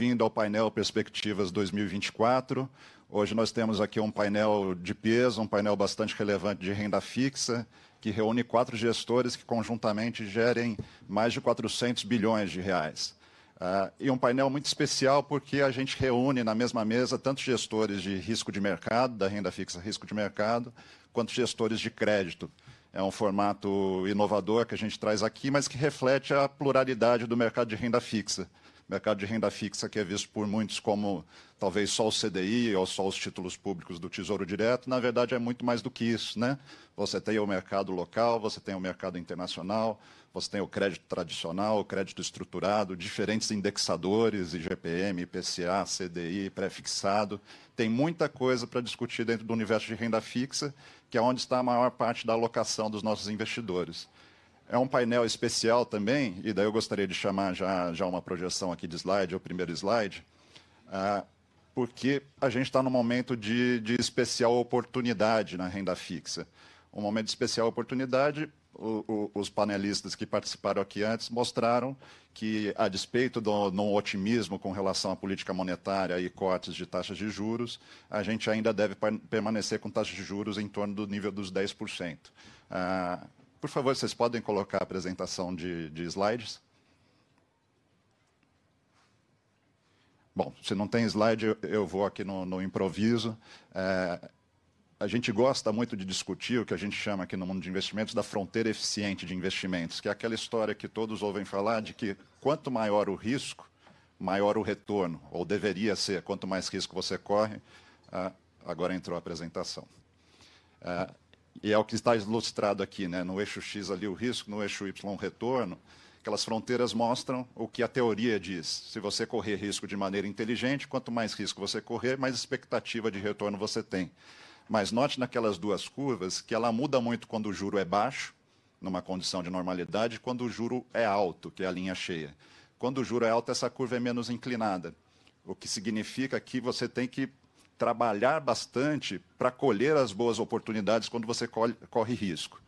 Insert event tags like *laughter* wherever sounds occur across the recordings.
bem-vindo ao painel Perspectivas 2024. Hoje nós temos aqui um painel de peso, um painel bastante relevante de renda fixa, que reúne quatro gestores que conjuntamente gerem mais de 400 bilhões de reais. Uh, e um painel muito especial porque a gente reúne na mesma mesa tanto gestores de risco de mercado, da renda fixa risco de mercado, quanto gestores de crédito. É um formato inovador que a gente traz aqui, mas que reflete a pluralidade do mercado de renda fixa mercado de renda fixa, que é visto por muitos como talvez só o CDI ou só os títulos públicos do Tesouro Direto, na verdade é muito mais do que isso. Né? Você tem o mercado local, você tem o mercado internacional, você tem o crédito tradicional, o crédito estruturado, diferentes indexadores, IGPM, IPCA, CDI, pré-fixado. Tem muita coisa para discutir dentro do universo de renda fixa, que é onde está a maior parte da alocação dos nossos investidores. É um painel especial também, e daí eu gostaria de chamar já, já uma projeção aqui de slide, o primeiro slide, uh, porque a gente está num momento de, de especial oportunidade na renda fixa. Um momento de especial oportunidade, o, o, os panelistas que participaram aqui antes mostraram que, a despeito do, do otimismo com relação à política monetária e cortes de taxas de juros, a gente ainda deve permanecer com taxas de juros em torno do nível dos 10%. Uh, por favor, vocês podem colocar a apresentação de, de slides? Bom, se não tem slide, eu, vou aqui no, no improviso. É, a gente gosta muito de discutir o que a gente chama aqui no mundo de investimentos da fronteira eficiente de investimentos, que é aquela história que todos ouvem falar de que quanto maior o risco, maior o retorno, ou deveria ser, quanto mais risco você corre. Ah, agora entrou a apresentação. Ah, e é o que está ilustrado aqui, né? no eixo X ali o risco, no eixo Y o retorno, aquelas fronteiras mostram o que a teoria diz. Se você correr risco de maneira inteligente, quanto mais risco você correr, mais expectativa de retorno você tem. Mas note naquelas duas curvas que ela muda muito quando o juro é baixo, numa condição de normalidade, e quando o juro é alto, que é a linha cheia. Quando o juro é alto, essa curva é menos inclinada, o que significa que você tem que trabalhar bastante para colher as boas oportunidades quando você corre, corre risco.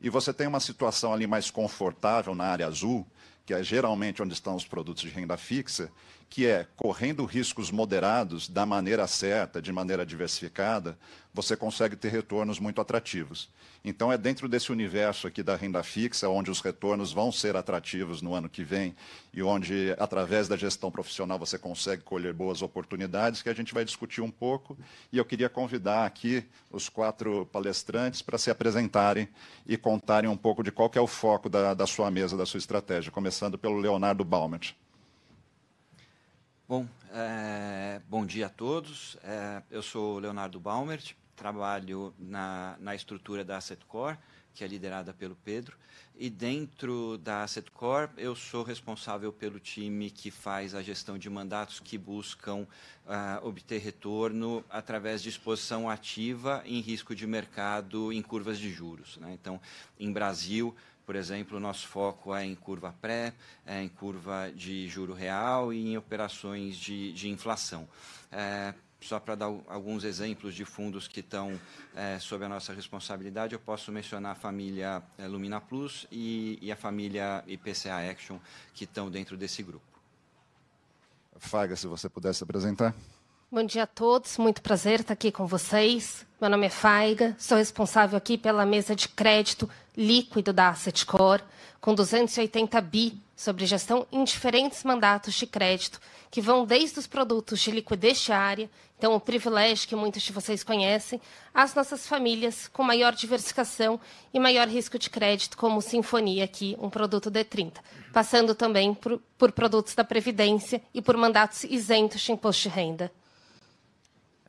E você tem uma situação ali mais confortável na área azul, que é geralmente onde estão os produtos de renda fixa, que é correndo riscos moderados da maneira certa, de maneira diversificada, você consegue ter retornos muito atrativos. Então, é dentro desse universo aqui da renda fixa, onde os retornos vão ser atrativos no ano que vem e onde, através da gestão profissional, você consegue colher boas oportunidades, que a gente vai discutir um pouco. E eu queria convidar aqui os quatro palestrantes para se apresentarem e contarem um pouco de qual é o foco da, da sua mesa, da sua estratégia, começando pelo Leonardo Baumert. Bom, é, bom dia a todos. É, eu sou Leonardo Baumert, trabalho na, na estrutura da Asset Core, que é liderada pelo Pedro. E dentro da Asset Core, eu sou responsável pelo time que faz a gestão de mandatos que buscam uh, obter retorno através de exposição ativa em risco de mercado em curvas de juros. Né? Então, em Brasil, por exemplo, o nosso foco é em curva pré, é em curva de juro real e em operações de, de inflação. É, só para dar alguns exemplos de fundos que estão é, sob a nossa responsabilidade, eu posso mencionar a família é, Lumina Plus e, e, a família IPCA Action, que estão dentro desse grupo. Faga, se você pudesse apresentar. Bom dia a todos, muito prazer estar aqui com vocês. Meu nome é Faiga, sou responsável aqui pela mesa de crédito líquido da Asset Core, com 280 bi sobre gestão em diferentes mandatos de crédito, que vão desde os produtos de liquidez diária, então o privilégio que muitos de vocês conhecem, às nossas famílias com maior diversificação e maior risco de crédito, como Sinfonia aqui, um produto D30, passando também por, por produtos da Previdência e por mandatos isentos de imposto de renda.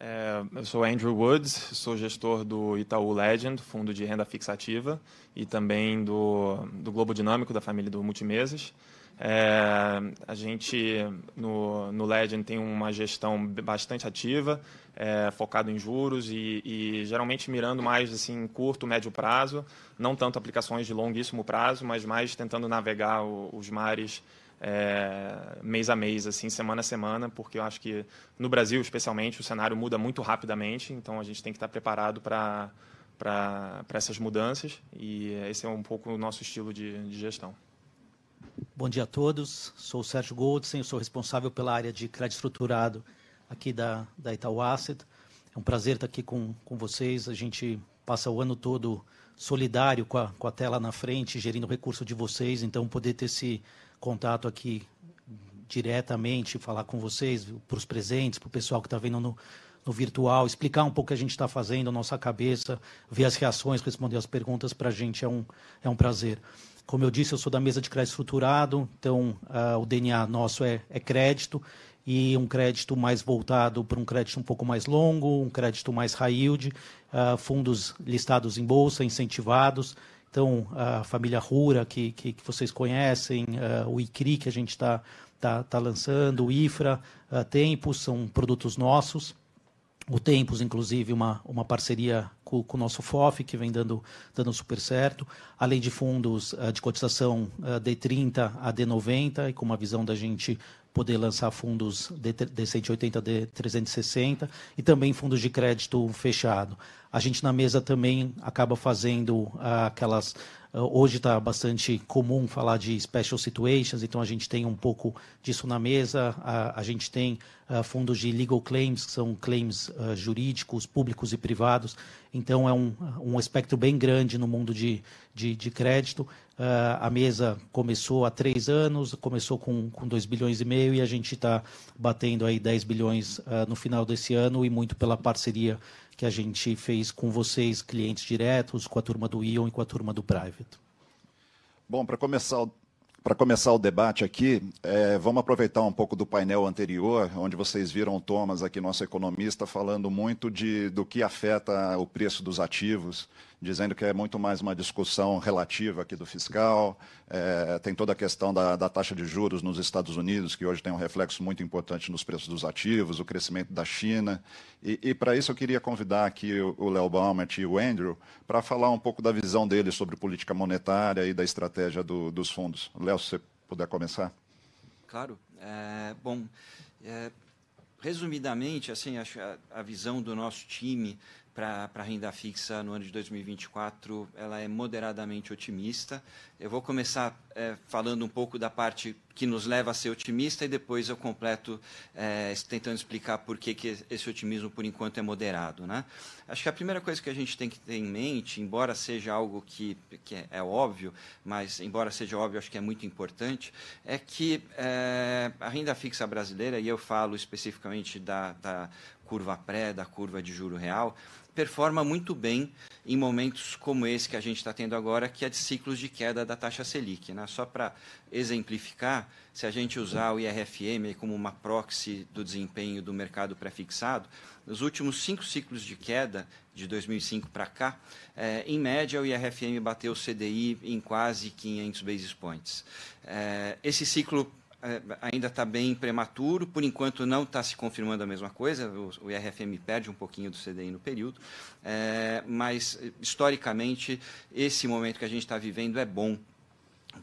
É, eu sou Andrew Woods, sou gestor do Itaú Legend, fundo de renda fixativa, e também do, do Globo Dinâmico, da família do Multimesas. É, a gente, no, no Legend, tem uma gestão bastante ativa, é, focado em juros e, e, geralmente mirando mais assim curto, médio prazo, não tanto aplicações de longuíssimo prazo, mas mais tentando navegar os mares é, mês a mês, assim, semana a semana, porque eu acho que no Brasil, especialmente, o cenário muda muito rapidamente, então a gente tem que estar preparado para essas mudanças e esse é um pouco o nosso estilo de, de gestão. Bom dia a todos. Sou o Sérgio Goldstein, sou responsável pela área de crédito estruturado aqui da, da Itaú Asset. É um prazer estar aqui com, com vocês. A gente passa o ano todo solidário com a, com a tela na frente, gerindo o recurso de vocês. Então, poder ter esse contato aqui diretamente, falar com vocês, para os presentes, para o pessoal que está vendo no, no virtual, explicar um pouco o que a gente está fazendo, a nossa cabeça, ver as reações, responder as perguntas, para a gente é um, é um prazer. Como eu disse, eu sou da mesa de crédito estruturado, então uh, o DNA nosso é, é crédito e um crédito mais voltado para um crédito um pouco mais longo, um crédito mais high yield, uh, fundos listados em bolsa, incentivados. Então, a família Rura, que, que, que vocês conhecem, uh, o ICRI, que a gente está tá, tá lançando, o IFRA, uh, Tempos, são produtos nossos. O Tempos, inclusive, uma, uma parceria com, com, o nosso FOF, que vem dando, dando super certo, além de fundos uh, de cotização uh, D30 a D90, e com uma visão da gente poder lançar fundos D180, D360, e também fundos de crédito fechado. A gente na mesa também acaba fazendo uh, aquelas ah, hoje está bastante comum falar de special situations, então a gente tem um pouco disso na mesa. A, a gente tem uh, fundos de legal claims, que são claims uh, jurídicos, públicos e privados. Então é um, um espectro bem grande no mundo de, de, de crédito. Uh, a mesa começou há três anos, começou com, com 2 bilhões e meio e a gente está batendo aí 10 bilhões no final desse ano e muito pela parceria que a gente fez com vocês, clientes diretos, com a turma do Ion e com a turma do Private. Bom, para começar para começar o debate aqui, é, vamos aproveitar um pouco do painel anterior, onde vocês viram o Thomas, aqui, nosso economista, falando muito de, do que afeta o preço dos ativos, dizendo que é muito mais uma discussão relativa aqui do fiscal. É, tem toda a questão da, da, taxa de juros nos Estados Unidos, que hoje tem um reflexo muito importante nos preços dos ativos, o crescimento da China. E, e para isso eu queria convidar aqui o Léo Baumert e o Andrew para falar um pouco da visão deles sobre política monetária e da estratégia do, dos fundos. Léo, se você puder começar. Claro. É, bom, é, resumidamente, assim, a, a visão do nosso time para a renda fixa no ano de 2024 ela é moderadamente otimista. Eu vou começar é, falando um pouco da parte que nos leva a ser otimista e depois eu completo é, tentando explicar por que, que esse otimismo, por enquanto, é moderado. Né? Acho que a primeira coisa que a gente tem que ter em mente, embora seja algo que, que é, é óbvio, mas embora seja óbvio, acho que é muito importante, é que é, a renda fixa brasileira, e eu falo especificamente da, da curva pré, da curva de juro real, performa muito bem em momentos como esse que a gente está tendo agora, que é de ciclos de queda da taxa Selic. Né? Só para exemplificar, se a gente usar o IRFM como uma proxy do desempenho do mercado pré-fixado, nos últimos cinco ciclos de queda, de 2005 para cá, é, em média o IRFM bateu o CDI em quase 500 basis points. É, esse ciclo ainda está bem prematuro, por enquanto não está se confirmando a mesma coisa, o, o, IRFM perde um pouquinho do CDI no período, é, mas historicamente esse momento que a gente está vivendo é bom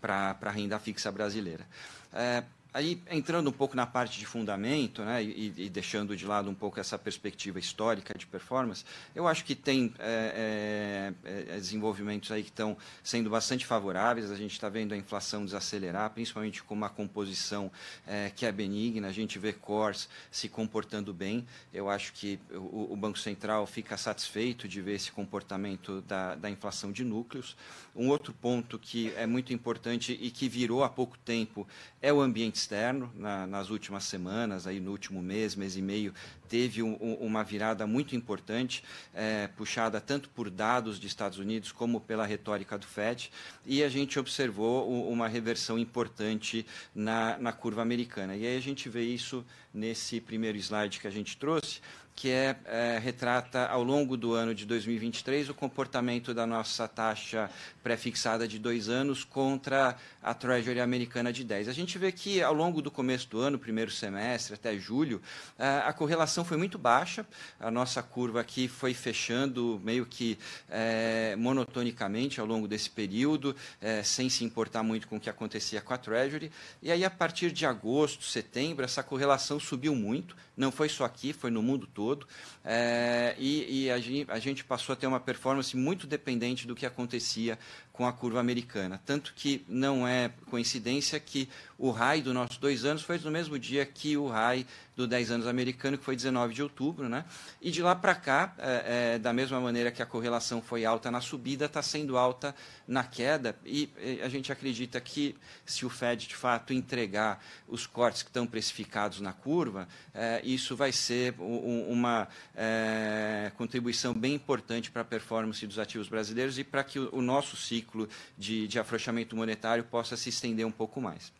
para a renda fixa brasileira. É, Aí, entrando um pouco na parte de fundamento, né, e, e, deixando de lado um pouco essa perspectiva histórica de performance, eu acho que tem é, é, é desenvolvimentos aí que estão sendo bastante favoráveis. A gente está vendo a inflação desacelerar, principalmente com uma composição é, que é benigna. A gente vê cores se comportando bem. Eu acho que o, o, Banco Central fica satisfeito de ver esse comportamento da, da inflação de núcleos. Um outro ponto que é muito importante e que virou há pouco tempo é o ambiente externo. Na, nas últimas semanas, aí no último mês, mês e meio, teve um, uma virada muito importante, é, puxada tanto por dados dos Estados Unidos como pela retórica do FED, e a gente observou uma reversão importante na, na curva americana. E aí a gente vê isso nesse primeiro slide que a gente trouxe, que é, é, retrata ao longo do ano de 2023 o comportamento da nossa taxa pré-fixada de dois anos contra a Treasury americana de 10. A gente vê que ao longo do começo do ano, primeiro semestre até julho, a correlação foi muito baixa. A nossa curva aqui foi fechando meio que é, monotonicamente ao longo desse período, é, sem se importar muito com o que acontecia com a Treasury. E aí, a partir de agosto, setembro, essa correlação subiu muito. Não foi só aqui, foi no mundo todo. É, e, e a, gente, a, gente, passou a ter uma performance muito dependente do que acontecia com a curva americana. Tanto que não é coincidência que o high do nosso dois anos foi no mesmo dia que o high do 10 anos americano, que foi 19 de outubro. Né? E de lá para cá, é, é, da mesma maneira que a correlação foi alta na subida, está sendo alta na queda. E a gente acredita que se o Fed de fato entregar os cortes que estão precificados na curva, é, isso vai ser um, uma é, contribuição bem importante para a performance dos ativos brasileiros e para que o, o nosso ciclo de, de afrouxamento monetário possa se estender um pouco mais.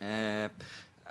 É,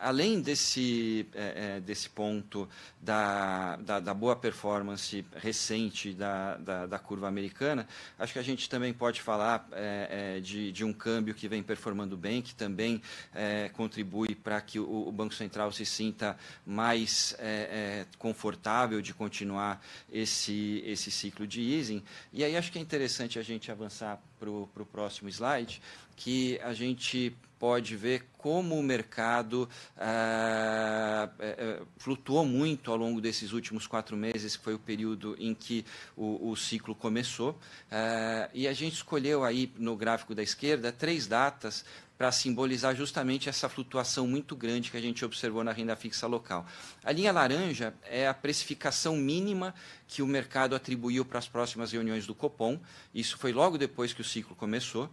além desse, é, é, desse ponto da, da, da, boa performance recente da, da, da, curva americana, acho que a gente também pode falar é, é de, de, um câmbio que vem performando bem, que também é, contribui para que o, o, Banco Central se sinta mais é, confortável de continuar esse, esse ciclo de easing. E aí acho que é interessante a gente avançar para o próximo slide, que a gente pode ver como o mercado ah, é, é, flutuou muito ao longo desses últimos quatro meses, que foi o período em que o, o ciclo começou. Ah, e a gente escolheu aí no gráfico da esquerda três datas para simbolizar justamente essa flutuação muito grande que a gente observou na renda fixa local. A linha laranja é a precificação mínima que o mercado atribuiu para as próximas reuniões do Copom. Isso foi logo depois que o ciclo começou.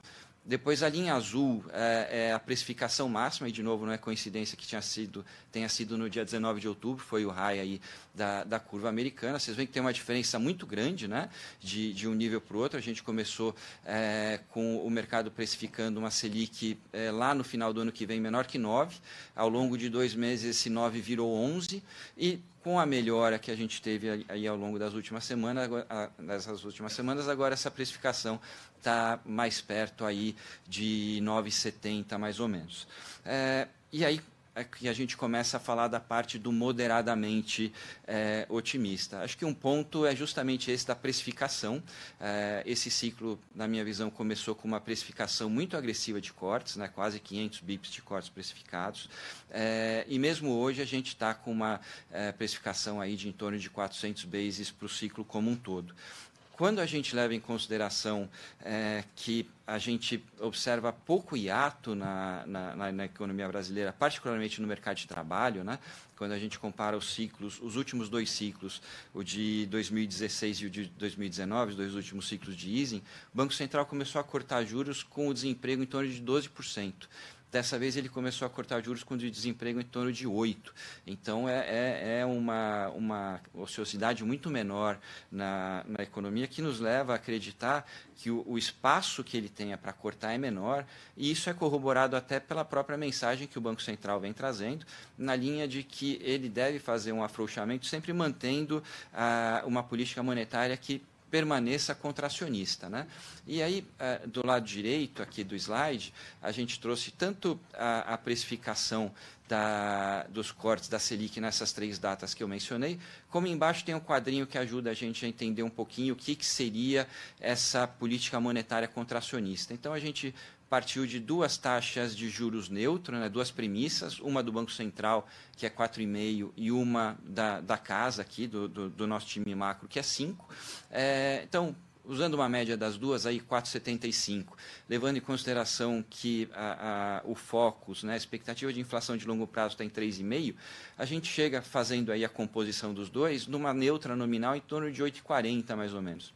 Depois a linha azul é, é, a precificação máxima, e de novo não é coincidência que tinha sido, tenha sido no dia 19 de outubro, foi o high aí da, da curva americana. Vocês veem que tem uma diferença muito grande né, de, de um nível para o outro. A gente começou é, com o mercado precificando uma Selic é, lá no final do ano que vem menor que 9. Ao longo de dois meses esse 9 virou 11 e com a melhora que a gente teve aí ao longo das últimas semanas, nessas últimas semanas, agora essa precificação está mais perto aí de 9,70 mais ou menos. É, e aí é que a gente começa a falar da parte do moderadamente é, otimista. Acho que um ponto é justamente esse da precificação. É, esse ciclo, na minha visão, começou com uma precificação muito agressiva de cortes, né, quase 500 bips de cortes precificados. É, e mesmo hoje a gente está com uma é, precificação aí de em torno de 400 bases para o ciclo como um todo. Quando a gente leva em consideração é, que a gente observa pouco hiato na, na, na, economia brasileira, particularmente no mercado de trabalho, né? quando a gente compara os ciclos, os últimos dois ciclos, o de 2016 e o de 2019, os dois últimos ciclos de easing, o Banco Central começou a cortar juros com o desemprego em torno de 12%. Dessa vez ele começou a cortar juros com desemprego em torno de 8. Então é, é, é uma, uma ociosidade muito menor na, na economia que nos leva a acreditar que o, o espaço que ele tenha para cortar é menor, e isso é corroborado até pela própria mensagem que o Banco Central vem trazendo, na linha de que ele deve fazer um afrouxamento, sempre mantendo ah, uma política monetária que permaneça contracionista. Né? E aí, eh, do lado direito aqui do slide, a gente trouxe tanto a, precificação da, dos cortes da Selic nessas três datas que eu mencionei, como embaixo tem um quadrinho que ajuda a gente a entender um pouquinho o que, que seria essa política monetária contracionista. Então, a gente partiu de duas taxas de juros neutro, né, duas premissas, uma do Banco Central, que é 4,5, e uma da, da casa aqui, do, do, do nosso time macro, que é 5. É, então, usando uma média das duas, aí 4,75, levando em consideração que a, a, o Focus, né, a expectativa de inflação de longo prazo está em 3,5, a gente chega fazendo aí a composição dos dois numa neutra nominal em torno de 8,40 mais ou menos.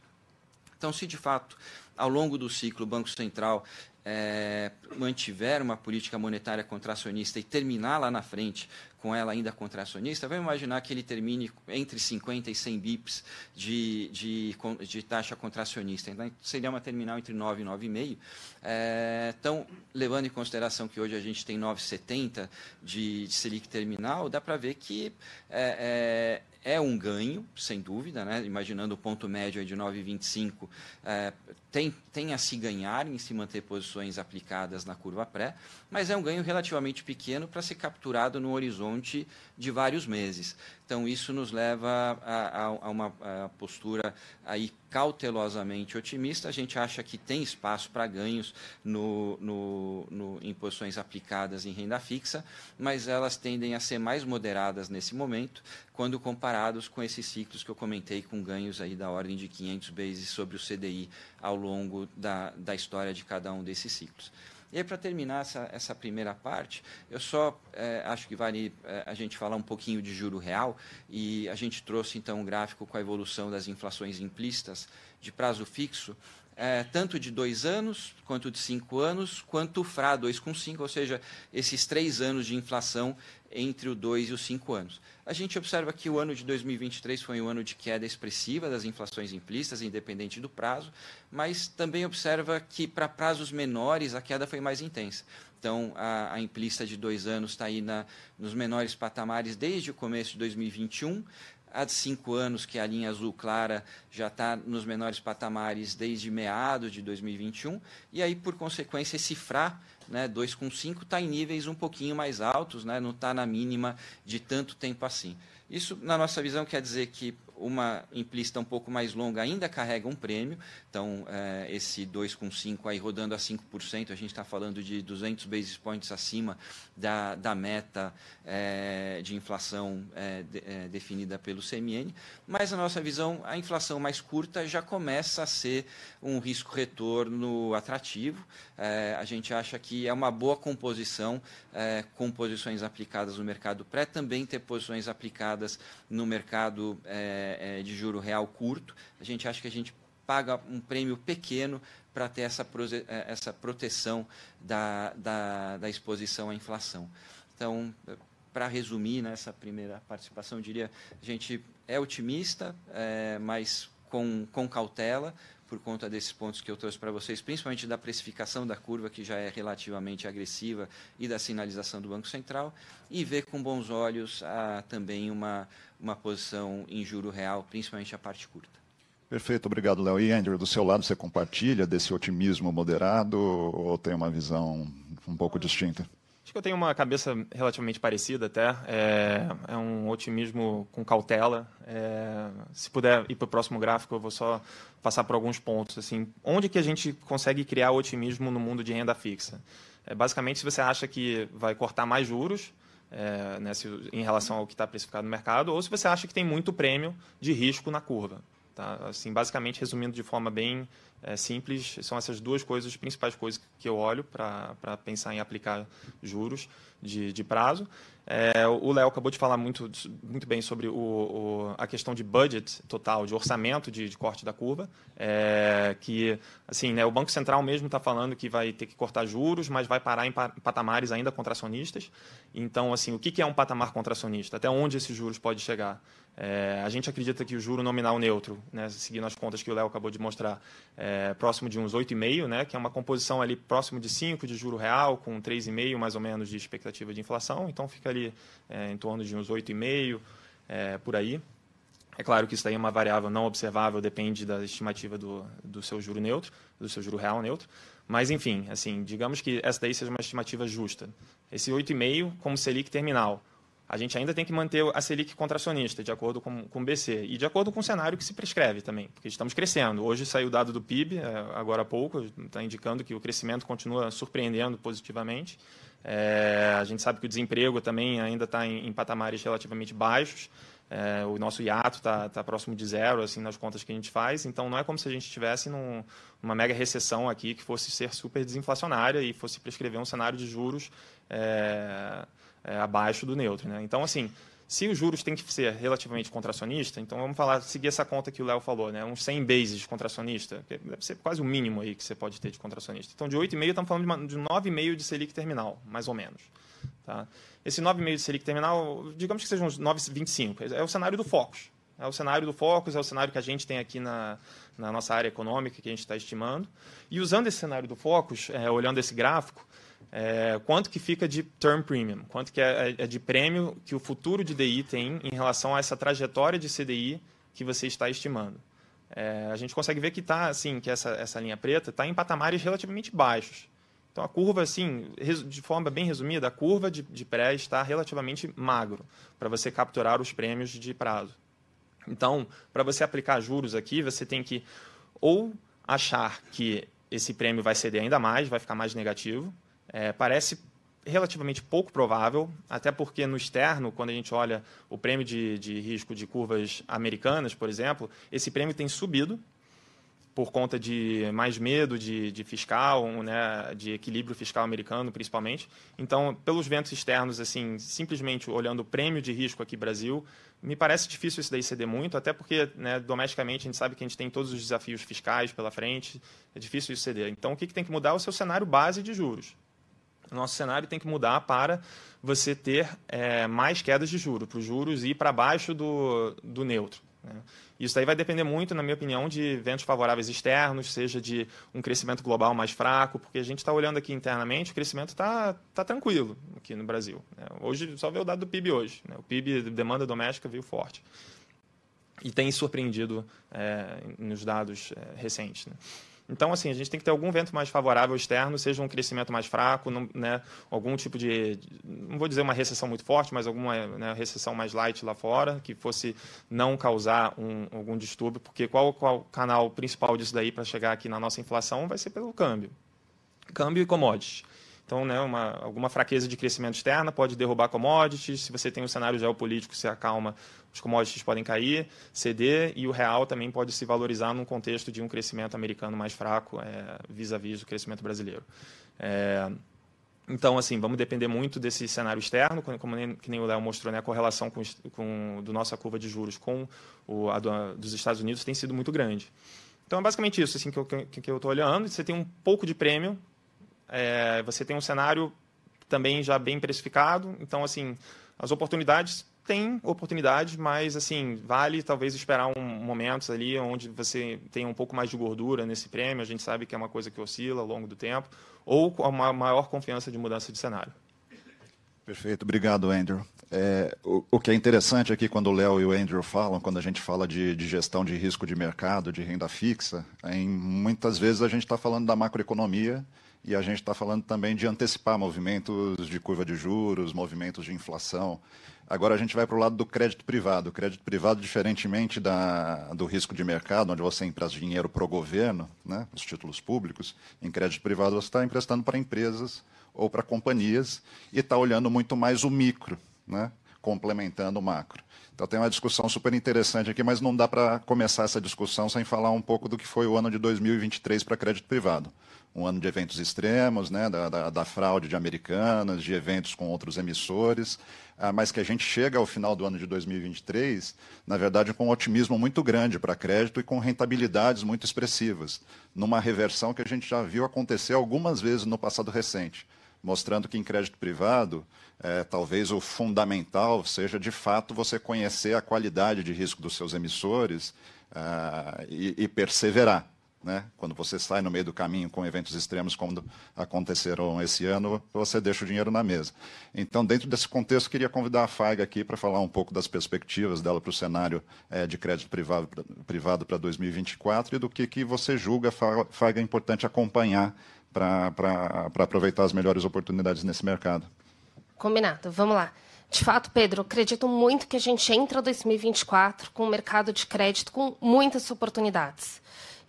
Então, se de fato, ao longo do ciclo, o Banco Central é, mantiver uma política monetária contracionista e terminar lá na frente com ela ainda contracionista, vamos imaginar que ele termine entre 50 e 100 bips de, de, de taxa contracionista. Então, seria uma terminal entre 9 e 9,5. É, então, levando em consideração que hoje a gente tem 9,70 de, de Selic terminal, dá para ver que é, é, é, um ganho, sem dúvida, né? imaginando o ponto médio de 9,25, é, tem, tem a se ganhar em se manter posições aplicadas na curva pré, mas é um ganho relativamente pequeno para ser capturado no horizonte de vários meses. Então, isso nos leva a, a, a uma a postura aí cautelosamente otimista. A gente acha que tem espaço para ganhos no, no, no, em posições aplicadas em renda fixa, mas elas tendem a ser mais moderadas nesse momento, quando comparados com esses ciclos que eu comentei, com ganhos aí da ordem de 500 bases sobre o CDI ao longo longo da, da história de cada um desses ciclos. E aí, para terminar essa, essa primeira parte, eu só é, acho que vale é, a gente falar um pouquinho de juro real, e a gente trouxe então um gráfico com a evolução das inflações implícitas de prazo fixo, é, tanto de dois anos, quanto de cinco anos, quanto o FRA 2,5, ou seja, esses três anos de inflação entre o 2 e os 5 anos. A gente observa que o ano de 2023 foi um ano de queda expressiva das inflações implícitas, independente do prazo, mas também observa que para prazos menores a queda foi mais intensa. Então, a, a implícita de dois anos está aí na, nos menores patamares desde o começo de 2021. De cinco anos, que a linha azul clara, já está nos menores patamares desde meados de 2021. E aí, por consequência, esse FRA né, 2,5 está em níveis um pouquinho mais altos, né, não está na mínima de tanto tempo assim. Isso, na nossa visão, quer dizer que uma implícita um pouco mais longa ainda carrega um prêmio, então é, esse 2,5 aí rodando a 5%, a gente está falando de 200 basis points acima da, da meta é, de inflação é, de, definida pelo CMN, mas na nossa visão a inflação mais curta já começa a ser um risco-retorno atrativo, a gente acha que é uma boa composição com posições aplicadas no mercado pré, também ter posições aplicadas no mercado é, é, de juro real curto. A gente acha que a gente paga um prêmio pequeno para ter essa, é, essa proteção da, da, da exposição à inflação. Então, para resumir nessa primeira participação, eu diria a gente é otimista, é, mas com, com cautela, por conta desses pontos que eu trouxe para vocês, principalmente da precificação da curva, que já é relativamente agressiva, e da sinalização do Banco Central, e ver com bons olhos a, também uma, uma posição em juro real, principalmente a parte curta. Perfeito, obrigado, Léo. E Andrew, do seu lado, você compartilha desse otimismo moderado ou tem uma visão um pouco distinta? Acho que eu tenho uma cabeça relativamente parecida até. É, é um otimismo com cautela. É, se puder ir para o próximo gráfico, eu vou só passar por alguns pontos. Assim, onde que a gente consegue criar otimismo no mundo de renda fixa? É, basicamente, se você acha que vai cortar mais juros, é, né, se, em relação ao que está precificado no mercado, ou se você acha que tem muito prêmio de risco na curva. Tá? Assim, basicamente, resumindo de forma bem é, simples, são essas duas coisas, as principais coisas que eu olho para pensar em aplicar juros de, de prazo. É, o Léo acabou de falar muito, muito bem sobre o, o, a questão de budget total, de orçamento de, de corte da curva, é, que assim, né, o Banco Central mesmo está falando que vai ter que cortar juros, mas vai parar em patamares ainda contracionistas. Então, assim, o que, é um patamar contracionista? Até onde esses juros pode chegar? É, a gente acredita que o juro nominal neutro, né, seguindo as contas que o Léo acabou de mostrar, é próximo de uns 8,5, né, que é uma composição ali próximo de 5 de juro real, com 3,5 mais ou menos de expectativa de inflação. Então fica ali é, em torno de uns 8,5 é, por aí. É claro que isso daí é uma variável não observável, depende da estimativa do, do seu juro neutro, do seu juro real neutro. Mas, enfim, assim, digamos que essa daí seja uma estimativa justa. Esse 8,5 como Selic terminal a gente ainda tem que manter a Selic contracionista, de acordo com, com o BC, e de acordo com o cenário que se prescreve também, porque estamos crescendo. Hoje saiu o dado do PIB, é, agora há pouco, está indicando que o crescimento continua surpreendendo positivamente. É, a gente sabe que o desemprego também ainda está em, em, patamares relativamente baixos. É, o nosso hiato está tá próximo de zero, assim, nas contas que a gente faz. Então, não é como se a gente estivesse num, numa mega recessão aqui que fosse ser super desinflacionária e fosse prescrever um cenário de juros é, é, abaixo do neutro. Né? Então, assim, se os juros têm que ser relativamente contracionista, então vamos falar, seguir essa conta que o Léo falou, né? uns 100 bases contracionista, que deve ser quase o mínimo aí que você pode ter de contracionista. Então, de 8,5 estamos falando de, 9,5 de Selic terminal, mais ou menos. Tá? Esse 9,5 de Selic terminal, digamos que seja uns 9,25, é o cenário do Focus. É o cenário do Focus, é o cenário que a gente tem aqui na, na nossa área econômica, que a gente está estimando. E usando esse cenário do Focus, é, olhando esse gráfico, é, quanto que fica de term premium, quanto que é, é, de prêmio que o futuro de DI tem em relação a essa trajetória de CDI que você está estimando. É, a gente consegue ver que tá assim que essa, essa linha preta está em patamares relativamente baixos. Então a curva, assim, de forma bem resumida, a curva de, de pré está relativamente magro para você capturar os prêmios de prazo. Então, para você aplicar juros aqui, você tem que ou achar que esse prêmio vai ceder ainda mais, vai ficar mais negativo, é, parece relativamente pouco provável, até porque no externo, quando a gente olha o prêmio de, de risco de curvas americanas, por exemplo, esse prêmio tem subido, por conta de mais medo de, de fiscal, né, de equilíbrio fiscal americano, principalmente. Então, pelos ventos externos, assim, simplesmente olhando o prêmio de risco aqui Brasil, me parece difícil isso daí ceder muito, até porque, né, domesticamente, a gente sabe que a gente tem todos os desafios fiscais pela frente, é difícil isso ceder. Então, o que, que tem que mudar é o seu cenário base de juros. O nosso cenário tem que mudar para você ter é, mais quedas de juros, para os juros ir para baixo do, do neutro. Né? Isso aí vai depender muito, na minha opinião, de ventos favoráveis externos, seja de um crescimento global mais fraco, porque a gente está olhando aqui internamente, o crescimento está tá tranquilo aqui no Brasil. Né? Hoje, só ver o dado do PIB hoje. Né? O PIB, demanda doméstica, veio forte. E tem surpreendido é, nos dados é, recentes. Né? Então, assim, a gente tem que ter algum vento mais favorável externo, seja um crescimento mais fraco, não, né, algum tipo de, não vou dizer uma recessão muito forte, mas alguma né, recessão mais light lá fora, que fosse não causar um, algum distúrbio, porque qual, qual o canal principal disso daí para chegar aqui na nossa inflação vai ser pelo câmbio. Câmbio e commodities. Então, né, uma, alguma fraqueza de crescimento externa pode derrubar commodities. Se você tem um cenário geopolítico se acalma, os commodities podem cair, ceder, e o real também pode se valorizar num contexto de um crescimento americano mais fraco, é, vis-à-vis -vis do crescimento brasileiro. É, então, assim, vamos depender muito desse cenário externo, como nem, que nem o Léo mostrou, né, a correlação com, com do nossa curva de juros com o, a do, dos Estados Unidos tem sido muito grande. Então, é basicamente isso assim, que eu estou olhando. Você tem um pouco de prêmio é, você tem um cenário também já bem precificado. Então, assim, as oportunidades tem oportunidades, mas assim vale talvez esperar um momentos ali onde você tem um pouco mais de gordura nesse prêmio. A gente sabe que é uma coisa que oscila ao longo do tempo, ou uma maior confiança de mudança de cenário. Perfeito, obrigado, Andrew. É, o, o, que é interessante aqui quando o Léo e o Andrew falam, quando a gente fala de, de gestão de risco de mercado, de renda fixa, em, muitas vezes a gente está falando da macroeconomia e a gente está falando também de antecipar movimentos de curva de juros, movimentos de inflação. Agora a gente vai para o lado do crédito privado. O crédito privado, diferentemente da, do risco de mercado, onde você empresta dinheiro para o governo, né, os títulos públicos, em crédito privado você está emprestando para empresas ou para companhias e está olhando muito mais o micro, né, complementando o macro. Então tem uma discussão super interessante aqui, mas não dá para começar essa discussão sem falar um pouco do que foi o ano de 2023 para crédito privado um ano de eventos extremos, né, da, da, da, fraude de americanas, de eventos com outros emissores, ah, mas que a gente chega ao final do ano de 2023, na verdade, com um otimismo muito grande para crédito e com rentabilidades muito expressivas, numa reversão que a gente já viu acontecer algumas vezes no passado recente, mostrando que em crédito privado, é, talvez o fundamental seja, de fato, você conhecer a qualidade de risco dos seus emissores ah, e, e perseverar. Né? Quando você sai no meio do caminho com eventos extremos como aconteceram esse ano, você deixa o dinheiro na mesa. Então, dentro desse contexto, queria convidar a FAIG aqui para falar um pouco das perspectivas dela para o cenário é, de crédito privado, privado para 2024 e do que, que você julga, FAIG, é importante acompanhar para aproveitar as melhores oportunidades nesse mercado. Combinado, vamos lá. De fato, Pedro, acredito muito que a gente entra 2024 com um mercado de crédito com muitas oportunidades.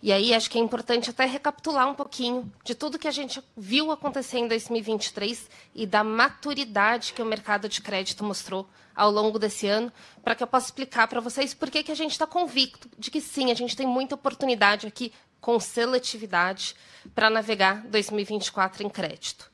E aí acho que é importante até recapitular um pouquinho de tudo que a gente viu acontecer em 2023 e da maturidade que o mercado de crédito mostrou ao longo desse ano, para que eu possa explicar para vocês por que, que a gente está convicto de que sim, a gente tem muita oportunidade aqui com seletividade para navegar 2024 em crédito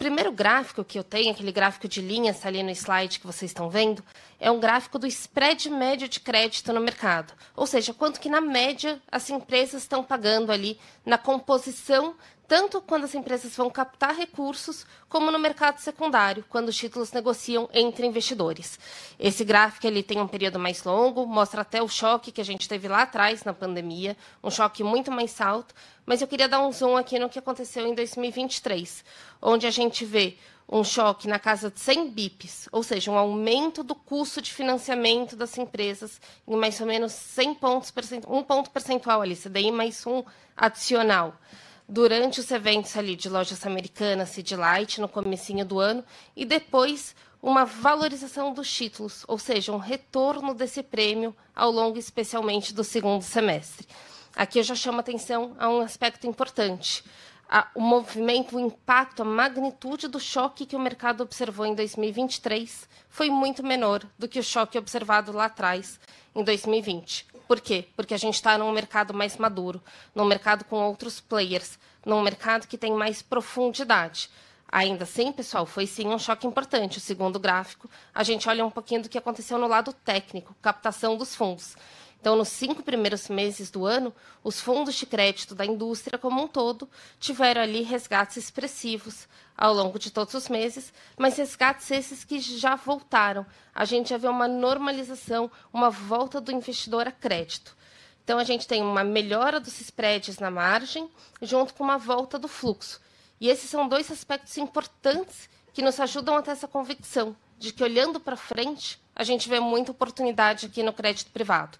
primeiro gráfico que eu tenho, aquele gráfico de linhas ali no slide que vocês estão vendo, é um gráfico do spread médio de crédito no mercado. Ou seja, quanto que na média as empresas estão pagando ali na composição tanto quando as empresas vão captar recursos, como no mercado secundário, quando os títulos negociam entre investidores. Esse gráfico ele tem um período mais longo, mostra até o choque que a gente teve lá atrás na pandemia, um choque muito mais alto, mas eu queria dar um zoom aqui no que aconteceu em 2023, onde a gente vê um choque na casa de 100 bips, ou seja, um aumento do custo de financiamento das empresas em mais ou menos 100 pontos, um ponto percentual ali, CDI mais um adicional durante os eventos ali de lojas americanas, Seed Light, no comecinho do ano, e depois uma valorização dos títulos, ou seja, um retorno desse prêmio ao longo especialmente do segundo semestre. Aqui eu já chamo atenção a um aspecto importante. O movimento, o impacto, a magnitude do choque que o mercado observou em 2023 foi muito menor do que o choque observado lá atrás, em 2020. Por quê? Porque a gente está num mercado mais maduro, num mercado com outros players, num mercado que tem mais profundidade. Ainda assim, pessoal, foi sim um choque importante. O segundo gráfico, a gente olha um pouquinho do que aconteceu no lado técnico, captação dos fundos. Então, nos cinco primeiros meses do ano, os fundos de crédito da indústria como um todo tiveram ali resgates expressivos ao longo de todos os meses, mas resgates esses que já voltaram. A gente já vê uma normalização, uma volta do investidor a crédito. Então, a gente tem uma melhora dos spreads na margem, junto com uma volta do fluxo. E esses são dois aspectos importantes que nos ajudam a ter essa convicção de que, olhando para frente, a gente vê muita oportunidade aqui no crédito privado.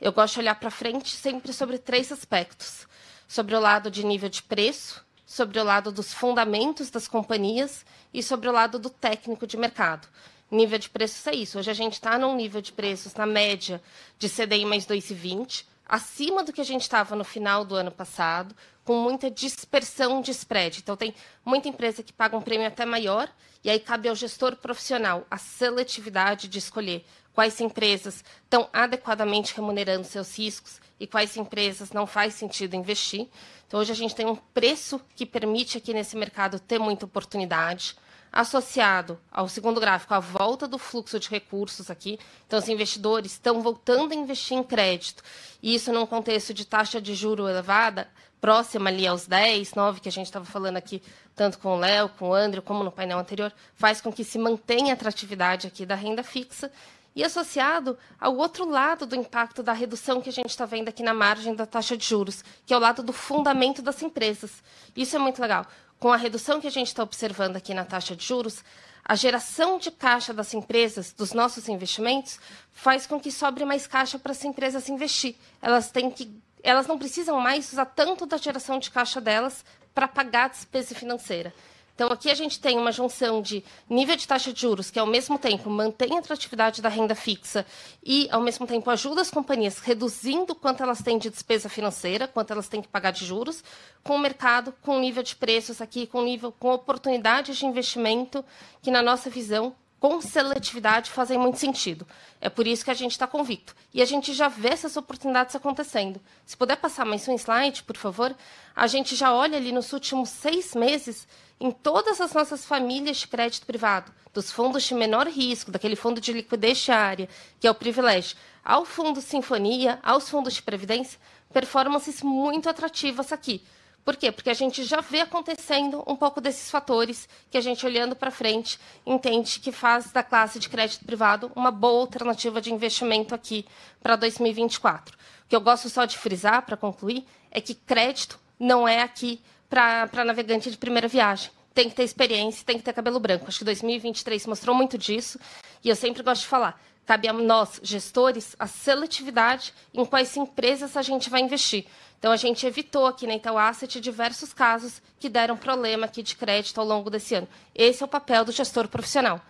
Eu gosto de olhar para frente sempre sobre três aspectos: sobre o lado de nível de preço, sobre o lado dos fundamentos das companhias e sobre o lado do técnico de mercado. Nível de preços é isso. Hoje a gente está num nível de preços na média de CDI mais 2,20, acima do que a gente estava no final do ano passado, com muita dispersão de spread. Então, tem muita empresa que paga um prêmio até maior, e aí cabe ao gestor profissional a seletividade de escolher quais empresas estão adequadamente remunerando seus riscos e quais empresas não faz sentido investir. Então, hoje a gente tem um preço que permite aqui nesse mercado ter muita oportunidade associado ao segundo gráfico, a volta do fluxo de recursos aqui. Então, os investidores estão voltando a investir em crédito. E isso num contexto de taxa de juro elevada, próxima ali aos 10, 9, que a gente estava falando aqui, tanto com o Léo, com o André, como no painel anterior, faz com que se mantenha a atratividade aqui da renda fixa. E associado ao outro lado do impacto da redução que a gente está vendo aqui na margem da taxa de juros, que é o lado do fundamento das empresas. Isso é muito legal com a redução que a gente está observando aqui na taxa de juros, a geração de caixa das empresas, dos nossos investimentos, faz com que sobre mais caixa para as empresas investir. Elas têm que, elas não precisam mais usar tanto da geração de caixa delas para pagar a despesa financeira. Então, aqui a gente tem uma junção de nível de taxa de juros, que ao mesmo tempo mantém a atratividade da renda fixa e, ao mesmo tempo, ajuda as companhias reduzindo quanto elas têm de despesa financeira, quanto elas têm que pagar de juros, com o mercado, com nível de preços aqui, com nível, com oportunidades de investimento, que, na nossa visão, com seletividade fazem muito sentido. É por isso que a gente está convicto. E a gente já vê essas oportunidades acontecendo. Se puder passar mais um slide, por favor. A gente já olha ali nos últimos seis meses em todas as nossas famílias de crédito privado, dos fundos de menor risco, daquele fundo de liquidez diária, que é o privilégio, ao fundo Sinfonia, aos fundos de previdência, performances muito atrativas aqui. Por quê? Porque a gente já vê acontecendo um pouco desses fatores que a gente, olhando para frente, entende que faz da classe de crédito privado uma boa alternativa de investimento aqui para 2024. O que eu gosto só de frisar, para concluir, é que crédito não é aqui para navegante de primeira viagem. Tem que ter experiência, tem que ter cabelo branco. Acho que 2023 mostrou muito disso. E eu sempre gosto de falar: cabe a nós, gestores, a seletividade em quais empresas a gente vai investir. Então, a gente evitou aqui na Itaú Asset diversos casos que deram problema aqui de crédito ao longo desse ano. Esse é o papel do gestor profissional.